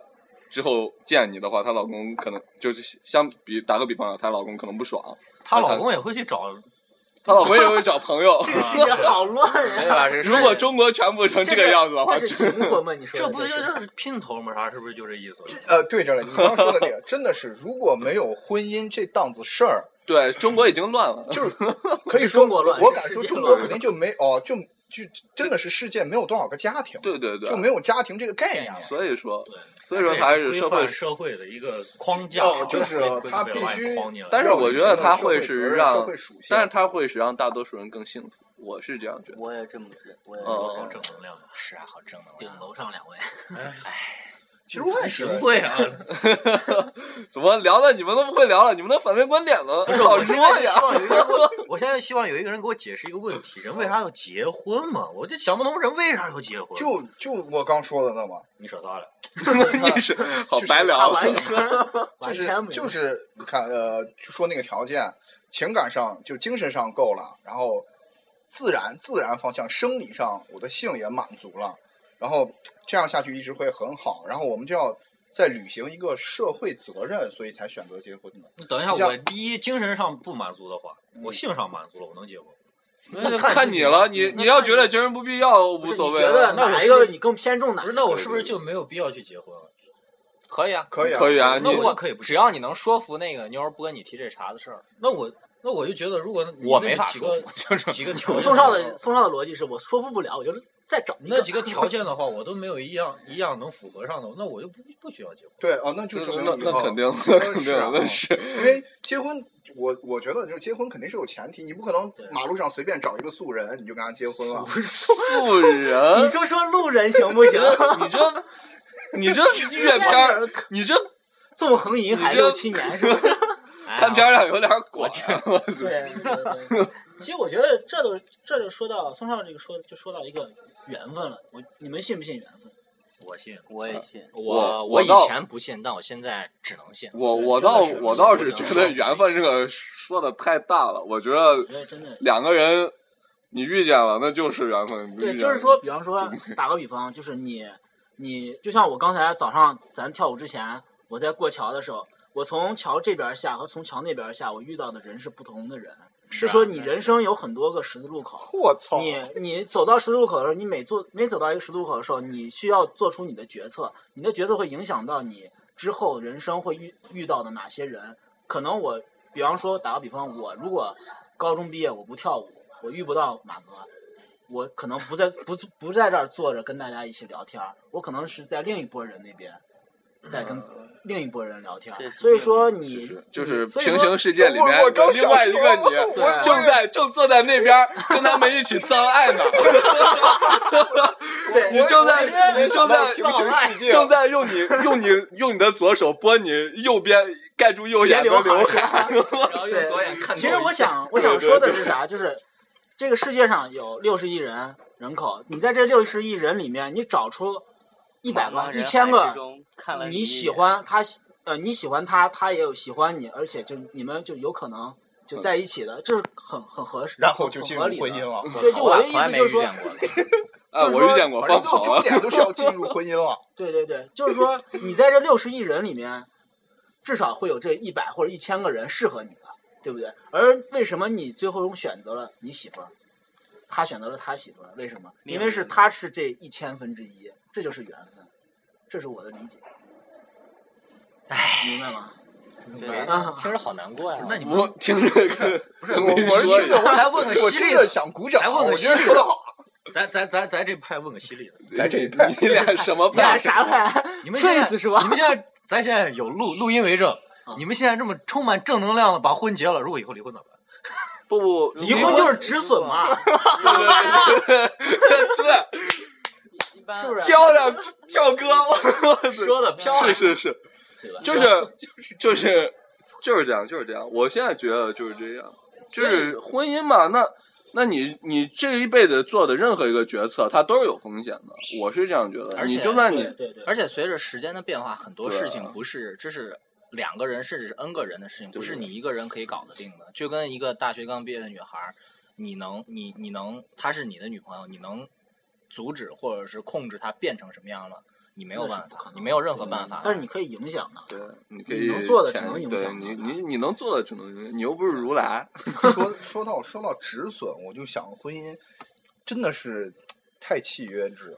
之后见你的话，她老公可能就是相比打个比方啊，她老公可能不爽，她老公也会去找，她老公 也会找朋友。这个世界好乱对呀！吧？这是如果中国全部成这个样子的话，这是灵魂吗？你说这不就是是姘头吗？啥是不是就这意思？呃，对着了，你刚刚说的那个，真的是，如果没有婚姻这档子事儿，对中国已经乱了。就是可以说，中国乱我敢说中国肯定就没哦，就就真的是世界没有多少个家庭，对对对，就没有家庭这个概念了。所以说，对所以说还是社会社会的一个框架哦，就是规他必须。但是我觉得它会是让社会属性，但是它会是让大多数人更幸福，我是这样觉得。我也这么觉，我也哦这么好正能量。是啊，好正能量顶。楼上两位，其实我也是不会啊，怎么聊的你们都不会聊了？你们的反面观点呢？不是，好我现弱呀！我，现在希望有一个人给我解释一个问题：人为啥要结婚嘛？我就想不通，人为啥要结婚？就就我刚说的那么，你说咋了？你是好白聊完全就完是全就是你看呃，就说那个条件，情感上就精神上够了，然后自然自然方向生理上我的性也满足了，然后这样下去一直会很好，然后我们就要在履行一个社会责任，所以才选择结婚的。你等一下，我第一精神上不满足的话，我性上满足了，我能结婚。那看看你了，你你你要觉得精神不必要无所谓觉得那我哪一个你更偏重哪那我是不是就没有必要去结婚了？可以啊，可以啊，可以啊你那我可以不只要你能说服那个妞儿不跟你提这茬子事儿，那我那我就觉得，如果我没法说服，就是几个条件，宋少的宋少的逻辑是我说服不了，我就再找那几个条件的话，我都没有一样一样能符合上的，那我就不不需要结婚。对哦，那就那那证明以后那肯定，那那肯定，是啊那是。因为结婚，我我觉得就是结婚肯定是有前提，你不可能马路上随便找一个素人你就跟他结婚了。不是 素人，你说说路人行不行？你这你这 阅片儿，你这纵横银海六七年是不是？哎看片儿量有点广。对对对对。其实我觉得这都这就说到宋少这个说就说到一个缘分了。我你们信不信缘分？我信。我也信。我我我以前不信，但我现在只能信。我我倒我倒是觉得缘分这个说的太大了，我觉得我觉得真的两个人你遇见了，那就是缘分。对，就是说，比方说打个比方，就是你你就像我刚才早上咱跳舞之前，我在过桥的时候，我从桥这边下和从桥那边下，我遇到的人是不同的人。是说你人生有很多个十字路口，我操！你你走到十字路口的时候，你每做每走到一个十字路口的时候，你需要做出你的决策，你的决策会影响到你之后人生会遇遇到的哪些人。可能我，比方说打个比方，我如果高中毕业我不跳舞，我遇不到马哥，我可能不在不不在这儿坐着跟大家一起聊天，我可能是在另一波人那边，在跟另一拨人聊天所以说你就是平行世界里面另外一个你，对正在正坐在那边跟他们一起脏爱呢。对你正在你正在平行世界正在用你用你用你的左手拨你右边盖住右眼的斜刘刘海海。然后用左眼看。其实我想，我想说的是啥？就是这个世界上有六十亿人人口，你在这六十亿人里面，你找出一百个、一千个你喜欢他喜，呃，你喜欢他，他也有喜欢你，而且就你们就有可能就在一起的，这是很很合适，然后就进入很合理的婚姻了。对，就我的意从来没遇思就是说，见过的。啊，就是说我遇见过反正放跑了。最后终点 都是要进入婚姻了。对对对，就是说你在这六十亿人里面，至少会有这一百或者一千个人适合你的，对不对？而为什么你最后选择了你媳妇儿，他选择了他媳妇儿？为什么？因为是他是这一千分之一，这就是缘分，这是我的理解。哎，明白吗？听着好难过呀。那你我听着不是我我是听着，我咱问个我真的犀利的想鼓掌。咱问个我觉得犀利说的好，咱咱咱咱这派问个犀利的，咱这一派 你俩什么你俩派？啥派？你们现在是吧你们现在咱现在有录录音为证啊，你们现在这么充满正能量的把婚结了，如果以后离婚怎么办？不不，离婚就是止损嘛，对对对般是不是？漂亮跳哥，我 说的漂亮，是是是，对吧就是就是就是这样，就是这样。我现在觉得就是这样，就是婚姻嘛，那那你你这一辈子做的任何一个决策，它都是有风险的。我是这样觉得，而且你就算你对对对，而且随着时间的变化，很多事情不是这是两个人甚至是 N 个人的事情，不是你一个人可以搞得定的。就跟一个大学刚毕业的女孩儿，你能你你能她是你的女朋友，你能阻止或者是控制它变成什么样了？你没有办法你没有任何办法。但是你可以影响的。对，你可以你能做的只能影响你你你能做的只能影响，你又不是如来。说说到说到止损，我就想婚姻真的是太契约制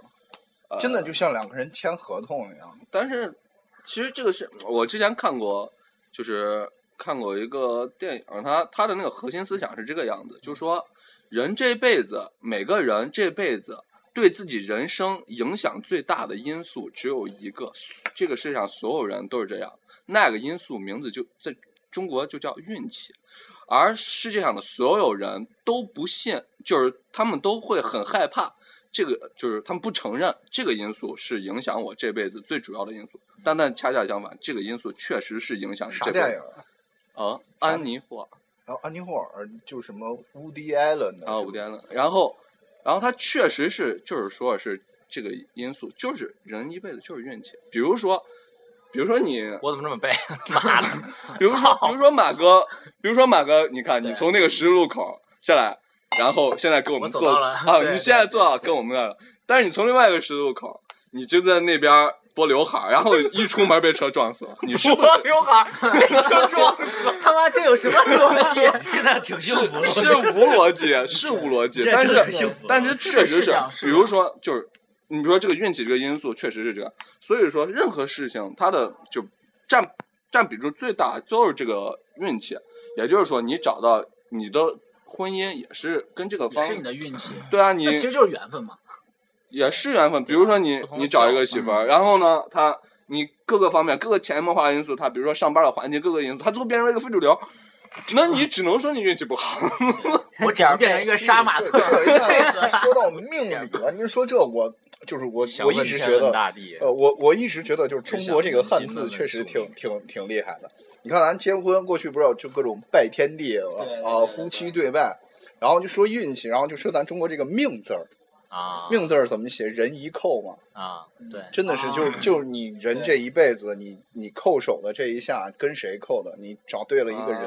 了，真的就像两个人签合同一样。但是其实这个是我之前看过，就是看过一个电影，它它的那个核心思想是这个样子，就是说人这辈子每个人这辈子对自己人生影响最大的因素只有一个，这个世界上所有人都是这样，那个因素名字就在中国就叫运气。而世界上的所有人都不信，就是他们都会很害怕，这个就是他们不承认这个因素是影响我这辈子最主要的因素，但但恰恰相反，这个因素确实是影响你啥这辈子电影啊？啊，安妮霍尔。然后安妮霍尔就是什么乌迪艾伦的啊，乌迪艾伦，然后然后他确实是就是说是这个因素，就是人一辈子就是运气，比如说。比如说你，我怎么这么背？妈的！比如说，比如说马哥，比如说马哥，你看你从那个十字路口下来，然后现在跟我们坐啊，你现在坐到跟我们那儿了，但是你从另外一个十字路口，你就在那边拨刘海儿，然后一出门被车撞死了，你是不是？刘海儿被车撞死，他妈这有什么逻辑？现在挺幸福了，是无逻辑，是无逻辑，但是但是确实是比如说就是。你比如说这个运气这个因素确实是这样，所以说任何事情它的就占占比重最大就是这个运气，也就是说你找到你的婚姻也是跟这个方也是你的运气，对啊，你其实就是缘分嘛。也是缘分。比如说你你找一个媳妇儿，然后呢，她你各个方面各个潜移默化因素，她比如说上班的环境各个因素，她最后变成了一个非主流，那你只能说你运气不好。我只能变成一个杀马特。说到命理了，您说这我就是我我一直觉得，呃，我我一直觉得就是中国这个汉字确实挺挺挺厉害的。你看咱结婚过去不是有就各种拜天地对啊，夫妻对拜，然后就说运气，然后就说咱中国这个命字儿，啊，命字儿怎么写？人一扣嘛，啊，对，真的是就就你人这一辈子，你你扣手的这一下跟谁扣的？你找对了一个人，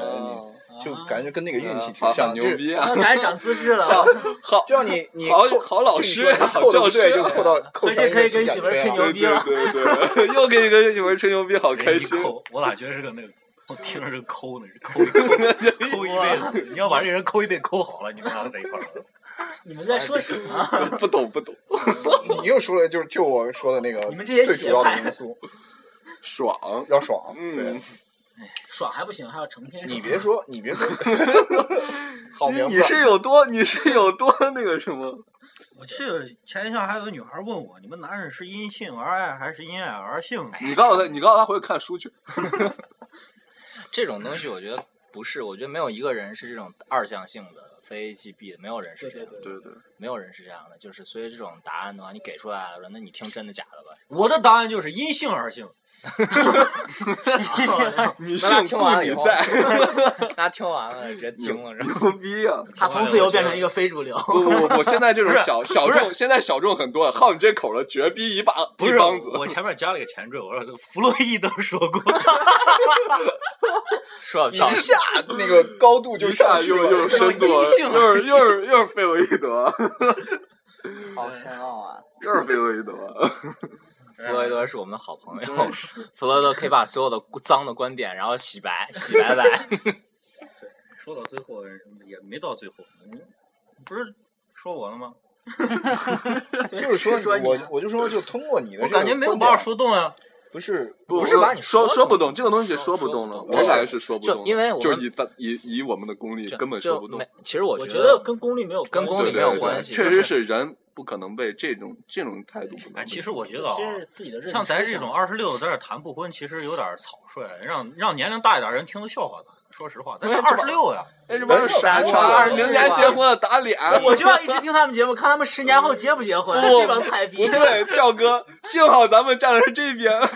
就啊。感觉跟那个运气挺像，牛逼啊！赶紧长姿势了，好，就你你好扣好老师说好教扣的对，就扣到扣回上一个去可以跟媳妇吹牛逼了。对对对，又给你跟媳妇吹牛逼，好开心。我咋觉得是个那个？我听着是抠呢，抠一抠，抠一辈子。你要把这人抠一辈子抠好了，你们俩在一块儿了。你们在说什么？不 懂不懂，你又说了，就是就我说的那个你们这些最主要的因素，爽。要爽。嗯对，爽还不行，还要成天。你别说，你别说，好明白。你你是有多你是有多那个什么？我记得前一项还有个女孩问我，你们男人是因性而爱还是因爱而性？你告诉他，你告诉他回去看书去。这种东西我觉得不是，我觉得没有一个人是这种二向性的，非 A 即 B 的，没有人是这样的，对对对，没有人是这样的。就是所以这种答案的话，你给出来了，那你听真的假的吧？我的答案就是因性而性。你那他信故听完了以后你在，大家听完了直接惊了？牛逼啊！他从此以后变成一个非主流。不不不不，现在这种不是小小众，现在小众很多，好你这口的绝逼一把不是一帮子。我前面加了个前缀，我说弗洛伊德说过，说到道一下那个高度就上去了，又又深度，又阴性是又是又是费洛伊德，好深奥啊！又是费洛伊德。弗洛伊德是我们的好朋友，弗洛伊德可以把所有的脏的观点，然后洗白，洗白白。说到最后也没到最后，嗯，不是说我了吗？就是说我我就说就通过你的我感觉没有把我说动啊。不是不不是把你说说说不动，这个东西说不动了，我感觉是说不动因为就以大以以我们的功力根本说不动。其实我我觉觉得跟功力没有跟功力没有关系确实是是人不可能被这种这种态度。哎，其实我觉得啊这，是自己的认知。像咱这种二十六在这谈不婚，其实有点草率，让让年龄大一点人听着笑话咱。说实话，咱哎二十六呀，哎，这帮傻叉，二零年结婚了打脸。我就要一直听他们节目，看他们十年后结不结婚。不这帮菜逼不对，教哥，幸好咱们站的是这边。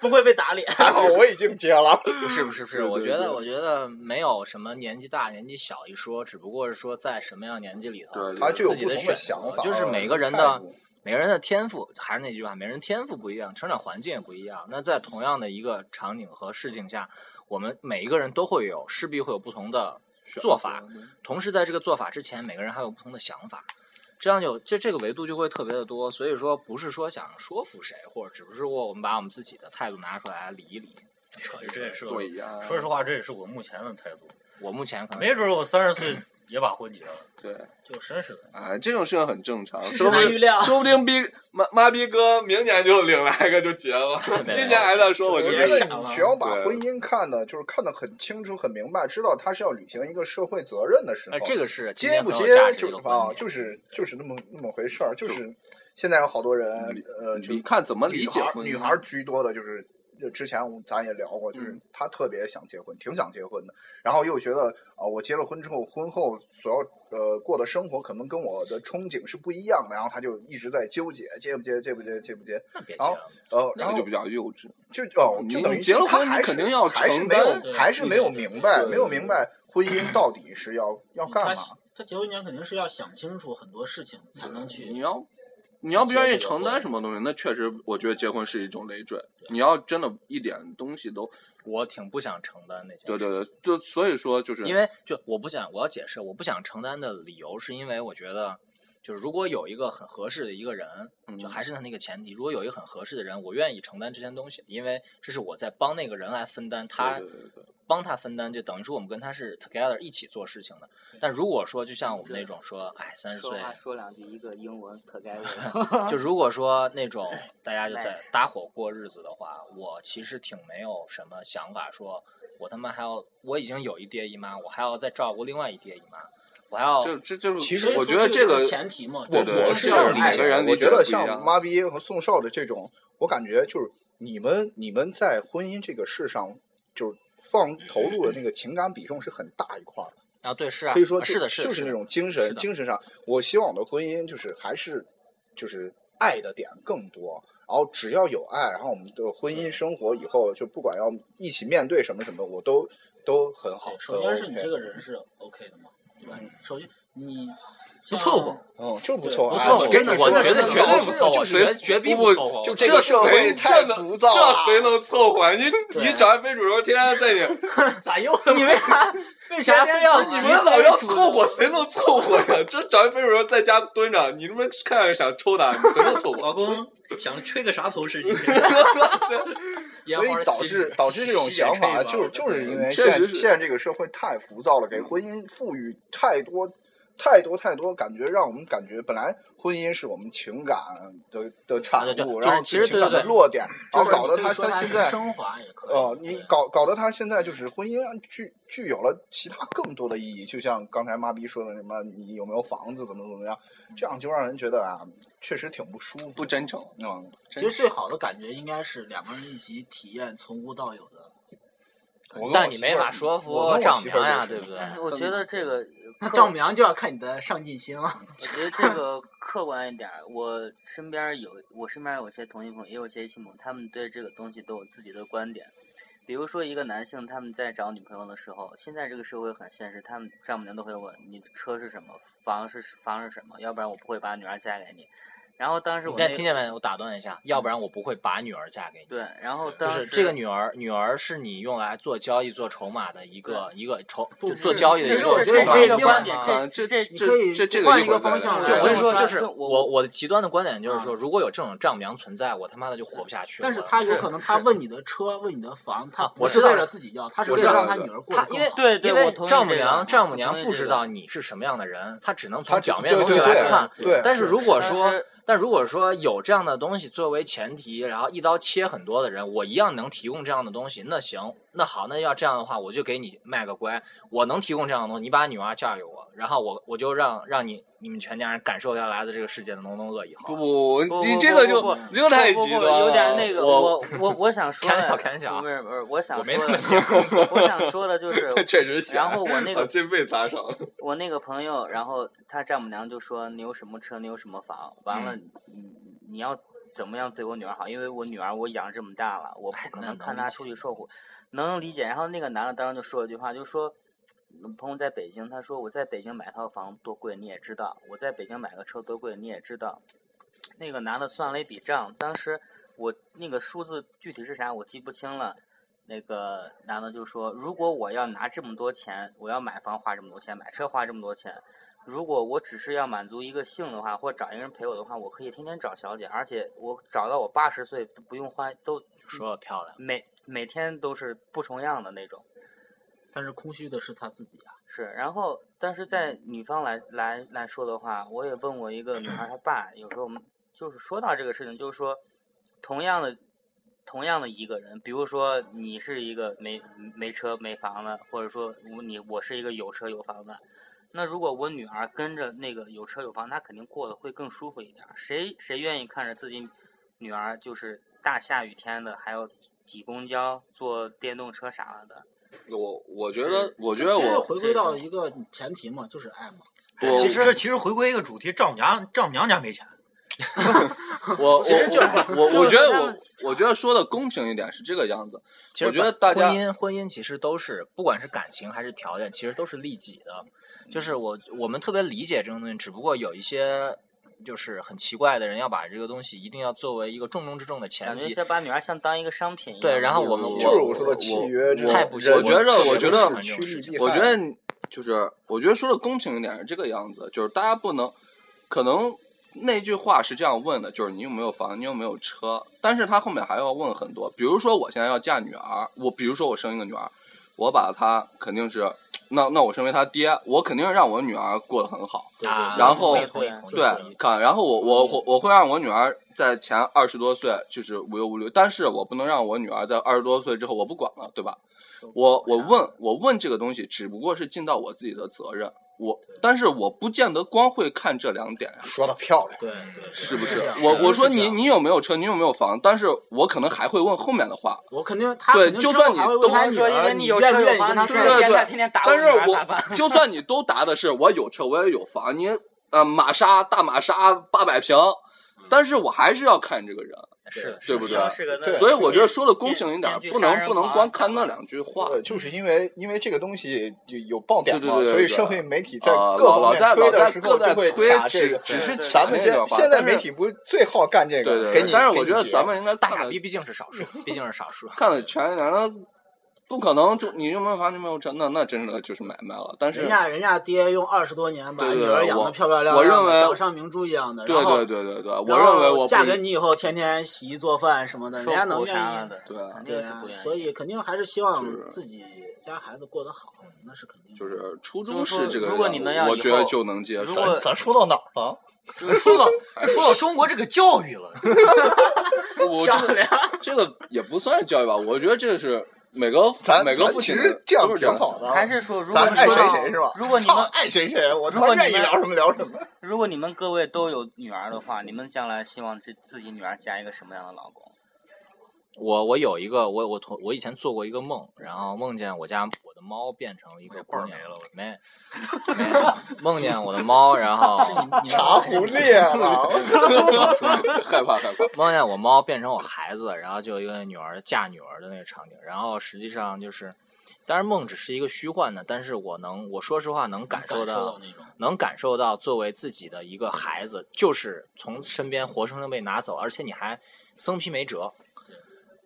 不会被打脸。还好我已经结了，不是不是不是，我觉得我觉得没有什么年纪大年纪小一说，只不过是说在什么样年纪里头，他就有自己的选择想法，就是每个人的每个人的天赋，还是那句话，每个人天赋不一样，成长环境也不一样。那在同样的一个场景和事情下，我们每一个人都会有势必会有不同的做法，同时在这个做法之前，每个人还有不同的想法。这样就这这个维度就会特别的多，所以说不是说想说服谁，或者只不是说我们把我们自己的态度拿出来理一理，扯一扯。这也是我对呀，说实话，这也是我目前的态度。我目前可能没准我三十岁也把婚结了，对，就真是的。哎，这种事情很正常，世说不定事难预料说不定逼妈妈逼哥明年就领来个就结了，今年还在说我我就觉得别傻了你只要把婚姻看的，就是看得很清楚、很明白，知道他是要履行一个社会责任的时候呃，，这个是今接不接就啊，就是就是那么那么回事儿。就是现在有好多人，呃，就你看怎么理解女孩居多的，就是就之前我咱也聊过，就是他特别想结婚，挺想结婚的，然后又觉得啊、我结了婚之后，婚后所要呃过的生活可能跟我的憧憬是不一样的，然后他就一直在纠结，结不结，结不结，结不结，那别结然后了。呃，然后就比较幼稚。就哦，就等于结了婚肯定要还是没有还是没有明白，没有明白婚姻到底是要要干嘛。他结婚前肯定是要想清楚很多事情，才能去你要你要不愿意承担什么东西，那确实我觉得结婚是一种累赘。你要真的一点东西都，我挺不想承担那些对对对，就所以说就是因为就我不想，我要解释，我不想承担的理由是因为我觉得，就是如果有一个很合适的一个人，就嗯还是他那个前提，如果有一个很合适的人，我愿意承担这些东西，因为这是我在帮那个人来分担他对对对对帮他分担，就等于说我们跟他是 together 一起做事情的。但如果说就像我们那种说，哎，三十岁，说话说两句一个英文 together。就如果说那种 大家就在搭伙过日子的话，我其实挺没有什么想法，说我他妈还要，我已经有一爹一妈，我还要再照顾另外一爹一妈，我还要这这就是其实我觉得这个前提嘛。我我是这样理解的，我觉得像妈逼和宋少的这种，我感觉就是你们你们在婚姻这个事上，就是放投入的那个情感比重是很大一块儿的。啊，对，是啊，可以说啊是的，是的，就是那种精神精神上，我希望我的婚姻就是还是就是爱的点更多，然后只要有爱，然后我们的婚姻生活以后就不管要一起面对什么什么，我都都很好对，。首先是你这个人是 OK 的嘛，首先你像凑合。嗯，就是不凑合，不凑合，哎给你说的我觉得绝对不凑合，就是绝绝逼不不凑合。就这个社会太浮躁了这谁能凑合？你 你找一非主流，天天在你，咋又 你为啥为啥非要你们老要凑合，谁能凑合呀？这找一非主流在家蹲着，你他妈看着想抽他，你谁能凑合？老公想吹个啥头是今天？所以导致导致这种想法，就是就是因为现在现在这个社会太浮躁了，给婚姻赋予太多太多太多感觉，让我们感觉本来婚姻是我们情感的的产物，然后就是其实情感的对对对落点，然后就搞得他现在升华也可以。哦，你搞搞得他现在就是婚姻具具有了其他更多的意义，就像刚才妈逼说的什么，你有没有房子，怎么怎么样，这样就让人觉得啊，确实挺不舒服，不真诚。嗯，其实最好的感觉应该是两个人一起体验从无到有的。我但你没法说服丈母娘呀，对不对？哎我觉得这个那丈母娘就要看你的上进心了。我觉得这个客观一点儿，我身边儿有我身边儿有些同性朋友，也有些异性朋友，他们对这个东西都有自己的观点。比如说，一个男性他们在找女朋友的时候，现在这个社会很现实，他们丈母娘都会问你的车是什么，房是房是什么，要不然我不会把女儿嫁给你。然后当时我那看听见没？我打断一下，要不然我不会把女儿嫁给你。对，然后就当时是这个女儿，女儿是你用来做交易、做筹码的一个一个筹，就做交易的一个其实我觉得筹码是一个观点啊这这你可以这这个换一个方向来就我跟你说，对就是我我我的极端的观点就是说，嗯如果有这种丈母娘存在，我他妈的就活不下去了。但是他有可能他问你的车，问你的房，他啊我知道不是为了自己要，他是为我知道了让他女儿过因为更好。对对因为我同意丈母这个娘丈母我娘不知道你是什么样的人，她只能他从表面的东西来看。对，但是如果但说是，但如果说有这样的东西作为前提，然后一刀切很多的人，我一样能提供这样的东西，那行，那好，那要这样的话，我就给你卖个乖，我能提供这样的东西，你把女儿嫁给我，然后我我就让让你你们全家人感受一下来自这个世界的浓浓恶意，好不。不，不你这个就不不你这个太极端了，有点那个，我我我我想说 的，开玩笑啊不是不是，我想我没说的那么想，我想说的就是确实险。然后我那个啊这被砸伤了。我那个朋友，然后他丈母娘就说你有什么车，你有什么房，完了嗯你你要怎么样对我女儿好，因为我女儿我养这么大了，我不可能看她出去受苦，能理解。然后那个男的当时就说了一句话，就说。嗯朋友在北京，他说我在北京买套房多贵，你也知道；我在北京买个车多贵，你也知道。那个男的算了一笔账，当时我那个数字具体是啥我记不清了。那个男的就说：“如果我要拿这么多钱，我要买房花这么多钱，买车花这么多钱，如果我只是要满足一个性的话，或者找一个人陪我的话，我可以天天找小姐，而且我找到我八十岁都不用花，都说我漂亮，每每天都是不重样的那种。但是空虚的是他自己啊。是，然后但是在女方来来来说的话，我也问过一个女孩她爸，有时候我们就是说到这个事情，就是说同样的同样的一个人，比如说你是一个没没车没房的，或者说我你我是一个有车有房的，那如果我女儿跟着那个有车有房，她肯定过得会更舒服一点儿。谁谁愿意看着自己女儿就是大下雨天的还要挤公交、坐电动车啥了的？我我觉得，我觉得其实我回归到一个前提嘛，就是爱嘛。我其实这其实回归一个主题，丈母娘丈母娘家没钱，我其实就我我我觉得我我觉得说的公平一点是这个样子。其实我觉得大家婚姻婚姻其实都是不管是感情还是条件，其实都是利己的。就是我我们特别理解这种东西，只不过有一些就是很奇怪的人要把这个东西一定要作为一个重中之重的前提。感觉是把女儿像当一个商品一样。对然后我们就是我说的契约之太不人我觉得我觉得我觉得就是，我觉得说的公平一点是这个样子，就是大家不能，可能那句话是这样问的，就是你有没有房，你有没有车，但是他后面还要问很多，比如说我现在要嫁女儿，我比如说我生一个女儿，我把她肯定是，那那我身为他爹，我肯定让我女儿过得很好，然后对，看，然后我我我我会让我女儿在前二十多岁就是无忧无虑，但是我不能让我女儿在二十多岁之后我不管了，对吧？我我问我问这个东西，只不过是尽到我自己的责任，我但是我不见得光会看这两点呀。说的漂亮。对对，是不是？我我说你你有没有车，你有没有房？但是我可能还会问后面的话。我肯定他对肯定就算你都他，说因为你有车有愿不愿意跟他房你是对对在一起天天天打但是我就算你都答的是我有车，我也有房，你呃玛莎大玛莎八百平，但是我还是要看这个人。是的，对不对所以我觉得说的公平一点不能不能光看那两句话。呃，就是因为因为这个东西就有爆点嘛，对对对对对所以社会媒体在啊各方面推的时候就会推卡这个。只是咱们现现在媒体不最好干这个，对对对，给你。但是我觉得咱们应该大傻逼毕竟是少数，毕竟是少数。看的全一点，那不可能就你有没有房，你没有车，那那真的就是买卖了。但是人家人家爹用二十多年把女儿养我得漂漂亮亮的，我认为掌上明珠一样的，对然后对对对对，我认为我嫁给你以后，天天洗衣做饭什么的，人家能愿意。对肯定是不愿意。所以肯定还是希望自己家孩子过得好，那是肯定的。就是初中是是这个，如果你们要我觉得就能接受咱咱说到哪儿了？说到 这说到中国这个教育了，我 这个这个也不算是教育吧，我觉得这是每个咱每个父亲实这样都是挺好的，还是说，如果咱爱你们谁谁是吧？如果你们爱谁谁，我他如果你们妈愿意聊什么聊什么。如果你们各位都有女儿的话，你们将来希望自自己女儿嫁一个什么样的老公？我我有一个我我同我以前做过一个梦，然后梦见我家我的猫变成一个姑娘，没没梦见我的猫，然后茶壶裂了，害怕害怕。梦见我猫变成我孩子，然后就有一个女儿嫁女儿的那个场景，然后实际上就是，当然梦只是一个虚幻的，但是我能我说实话能感受感受到到那种能感受到作为自己的一个孩子，就是从身边活生生被拿走，而且你还生皮没辙。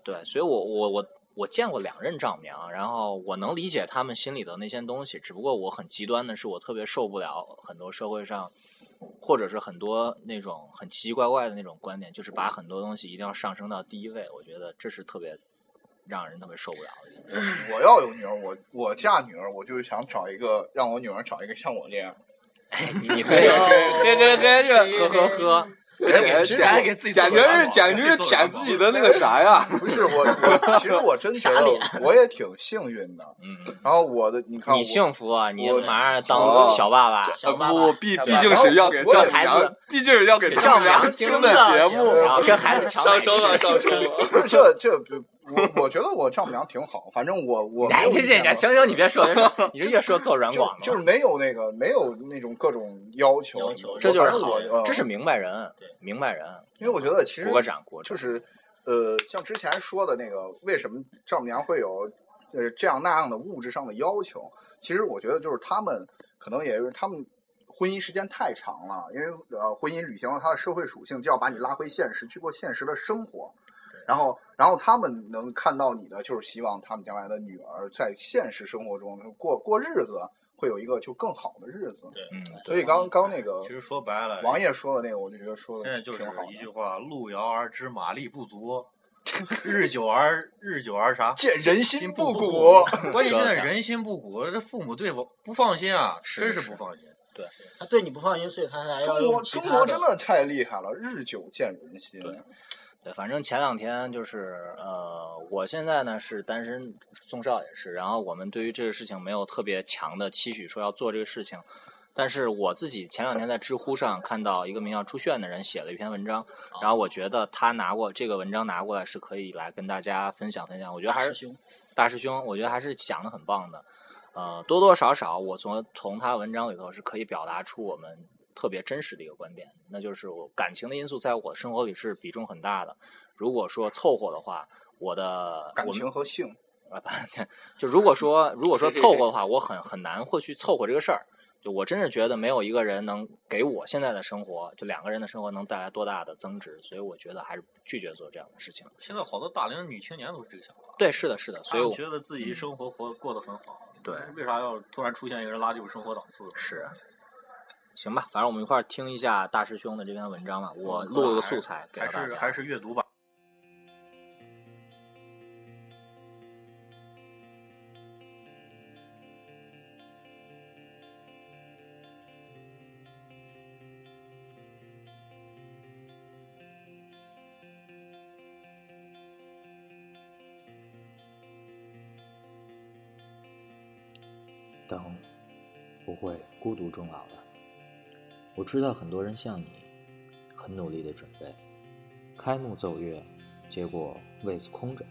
对，所以我我我我见过两任丈母娘，然后我能理解他们心里的那些东西，只不过我很极端的是，我特别受不了很多社会上，或者是很多那种很奇奇怪怪的那种观点，就是把很多东西一定要上升到第一位，我觉得这是特别让人特别受不了的。我要有女儿，我我嫁女儿，我就想找一个让我女儿找一个像我这样。你你可以嘿嘿嘿，这呵呵呵，哎其实赶紧给自己做简直是简直是舔自己的那个啥呀！不是我我，其实我真觉得我也挺幸运的。嗯，然后我的，你看我你幸福啊，你我马上当哦小爸爸，呃小爸爸不，毕毕竟是要给我丈母娘孩子，毕竟是要给给丈母娘听的的节目，然后跟孩子抢奶上升了，上升了。不是这这不，我我觉得我丈母娘挺好，反正我我没哎，有行行行，行行，你别说别说，你这越说做软广的，就是没有那个没有那种各种要求，要求这就是好这是明白人对，明白人，因为我觉得其实。就是呃，像之前说的那个，为什么丈母娘会有呃这样那样的物质上的要求？其实我觉得就是他们可能也是他们婚姻时间太长了，因为呃婚姻履行了它的社会属性，就要把你拉回现实，去过现实的生活。然后，然后他们能看到你的，就是希望他们将来的女儿在现实生活中过过日子，会有一个就更好的日子。对嗯，所以刚刚那个其实说白了，王爷说的那个，我就觉得说的现在就是挺好一句话：路遥而知马力不足，日久而日久而啥？见人心心不不古。关键现在人心不古，这父母对我不放心啊，真是不放心。对他对你不放心，所以他才要中国中国真的太厉害了，日久见人心。对对，反正前两天就是呃，我现在呢是单身，宋少也是，然后我们对于这个事情没有特别强的期许，说要做这个事情。但是我自己前两天在知乎上看到一个名叫朱炫的人写了一篇文章，然后我觉得他拿过这个文章拿过来是可以来跟大家分享分享。我觉得还是师兄，大师兄，我觉得还是讲的很棒的。呃，多多少少我从从他文章里头是可以表达出我们特别真实的一个观点，那就是我感情的因素在我生活里是比重很大的。如果说凑合的话，我的感情和性，啊，不，就如果说如果说凑合的话，我很很难会去凑合这个事儿。就我真是觉得没有一个人能给我现在的生活，就两个人的生活能带来多大的增值，所以我觉得还是拒绝做这样的事情。现在好多大龄女青年都是这个想法，对，是的，是的，所以我觉得自己生活活过得很好。对为啥要突然出现一个人拉低我生活档次？是啊，行吧，反正我们一块儿听一下大师兄的这篇文章吧。我录了个素材给大家。是还是阅读吧。等，不会孤独终老知道很多人像你，很努力的准备，开幕奏乐，结果位子空着。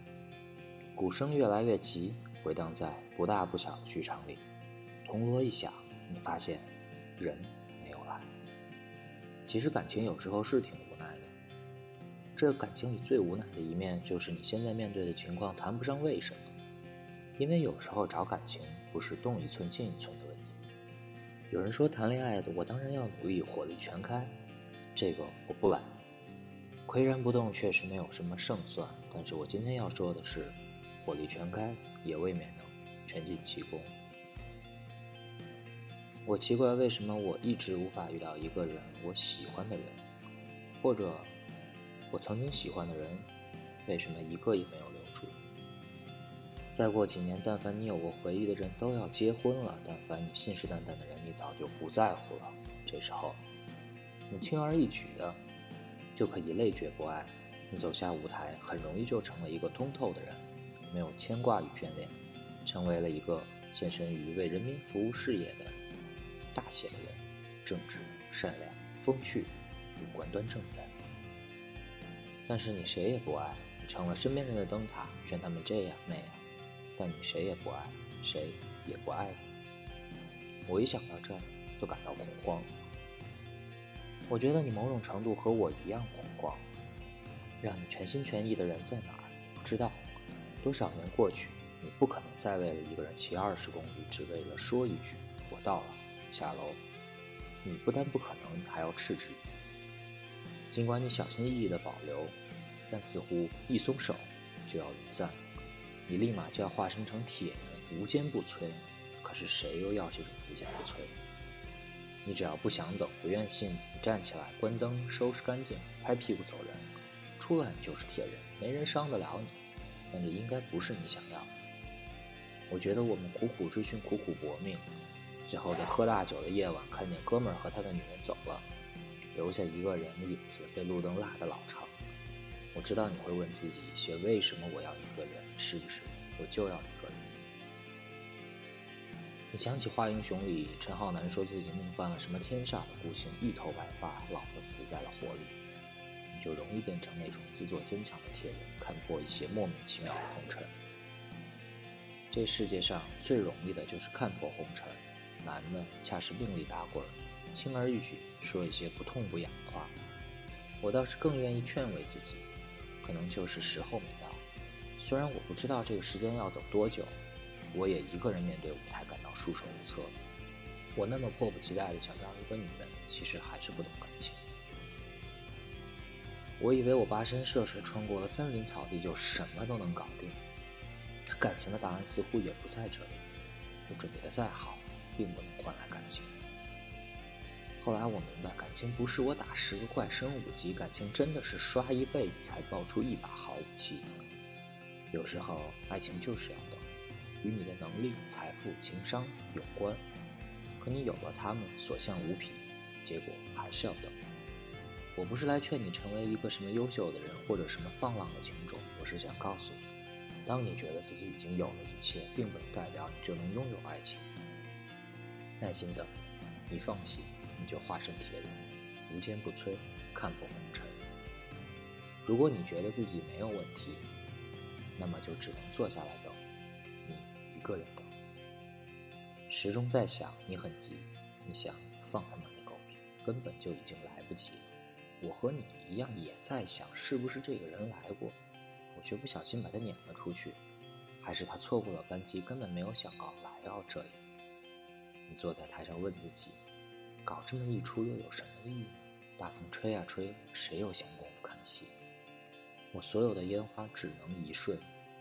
鼓声越来越急，回荡在不大不小的剧场里。铜锣一响，你发现人没有来。其实感情有时候是挺无奈的，这感情里最无奈的一面，就是你现在面对的情况谈不上为什么，因为有时候找感情不是动一寸进一寸的。有人说谈恋爱的我当然要努力，火力全开，这个我不懒。岿然不动确实没有什么胜算，但是我今天要说的是，火力全开也未免能全尽其功。我奇怪为什么我一直无法遇到一个人我喜欢的人，或者我曾经喜欢的人，为什么一个也没有？再过几年，但凡你有过回忆的人都要结婚了，但凡你信誓旦旦的人，你早就不在乎了。这时候，你轻而易举的就可以累觉不爱，你走下舞台，很容易就成了一个通透的人，没有牵挂与眷恋，成为了一个献身于为人民服务事业的大写的人，正直、善良、风趣、五官端正的人。但是你谁也不爱，你成了身边人的灯塔，劝他们这样那样，但你谁也不爱，谁也不爱你。我一想到这儿，就感到恐慌。我觉得你某种程度和我一样恐慌。让你全心全意的人在哪儿？不知道。多少年过去，你不可能再为了一个人骑二十公里，只为了说一句“我到了”，下楼。你不但不可能，你还要嗤之以鼻。尽管你小心翼翼地保留，但似乎一松手就要离散，你立马就要化身成铁人，无坚不摧。可是谁又要这种无坚不摧？你只要不想等，不愿信，你站起来，关灯，收拾干净，拍屁股走人，出来你就是铁人，没人伤得了你。但这应该不是你想要的。我觉得我们苦苦追寻，苦苦搏命，最后在喝大酒的夜晚，看见哥们儿和他的女人走了，留下一个人的影子被路灯拉得老长。我知道你会问自己一些：为什么我要一个人？是不是我就要一个人？你想起《华英雄》里陈浩南说自己命犯了什么天煞的孤星，一头白发，老婆死在了火里，你就容易变成那种自作坚强的铁人，看破一些莫名其妙的红尘。这世界上最容易的就是看破红尘，难的恰是命里打滚，轻而易举说一些不痛不痒的话。我倒是更愿意劝慰自己，可能就是时候没。虽然我不知道这个时间要等多久，我也一个人面对舞台感到束手无策。我那么迫不及待地想要一个女人，其实还是不懂感情。我以为我跋山涉水穿过了森林草地就什么都能搞定，但感情的答案似乎也不在这里。我准备的再好，并不能换来感情。后来我明白，感情不是我打十个怪升五级，感情真的是刷一辈子才爆出一把好武器。有时候，爱情就是要等，与你的能力、财富、情商有关。可你有了他们，所向无匹，结果还是要等。我不是来劝你成为一个什么优秀的人，或者什么放浪的情种，我是想告诉你，当你觉得自己已经有了一切，并不能代表你就能拥有爱情。耐心等，一放弃，你就化身铁人，无坚不摧，看破红尘。如果你觉得自己没有问题，那么就只能坐下来等，你一个人等。时钟在响，你很急，你想放他妈的狗，根本就已经来不及了。我和你一样也在想，是不是这个人来过，我却不小心把他撵了出去，还是他错过了班机，根本没有想到来到这里。你坐在台上问自己，搞这么一出又有什么意义呢？大风吹啊吹，谁有闲工夫看戏？我所有的烟花只能一瞬，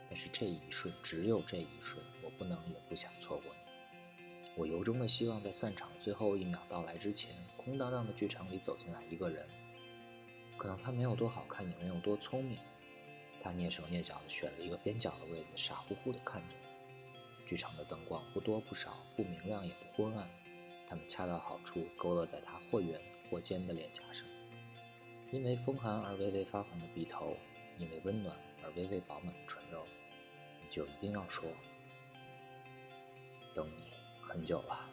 但是这一瞬只有这一瞬，我不能也不想错过你。我由衷的希望在散场最后一秒到来之前，空荡荡的剧场里走进来一个人。可能他没有多好看，也没有多聪明，他蹑手蹑脚地选了一个边角的位子，傻乎乎地看着。剧场的灯光不多不少，不明亮也不昏暗，它们恰到好处勾勒在他或圆或尖的脸颊上。因为风寒而微微发红的鼻头，因为温暖而微微饱满的唇肉，你就一定要说：“等你很久了。”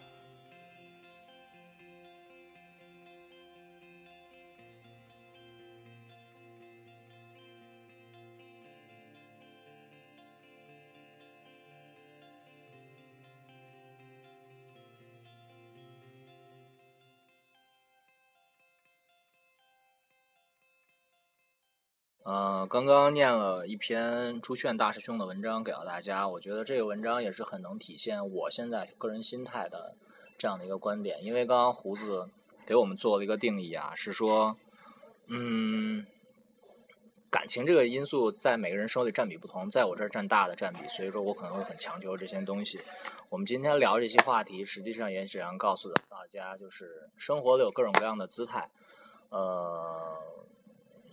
呃，刚刚念了一篇朱炫大师兄的文章给到大家，我觉得这个文章也是很能体现我现在个人心态的这样的一个观点。因为刚刚胡子给我们做了一个定义啊，是说，嗯，感情这个因素在每个人手里占比不同，在我这儿占大的占比，所以说我可能会很强求这些东西。我们今天聊这些话题，实际上也是想告诉大家，就是生活里有各种各样的姿态，呃。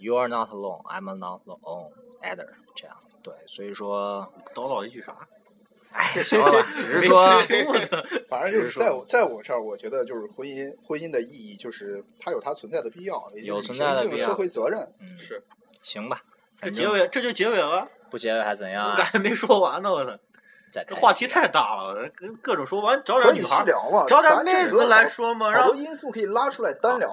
You are not alone, I'm not alone either。这样对，所以说，叨叨一句啥？哎，行了吧，只是说，反正就是在我在我这儿，我觉得就是婚姻，婚姻的意义就是它有它存在的必要，也有存在的必要社会责任。嗯，是，行吧。这结尾这就结尾了，不结尾还怎样啊？我感觉没说完呢，我操，这话题太大了，各各种说完，找点女孩儿，聊嘛，找点妹子来说嘛，然后因素可以拉出来单聊。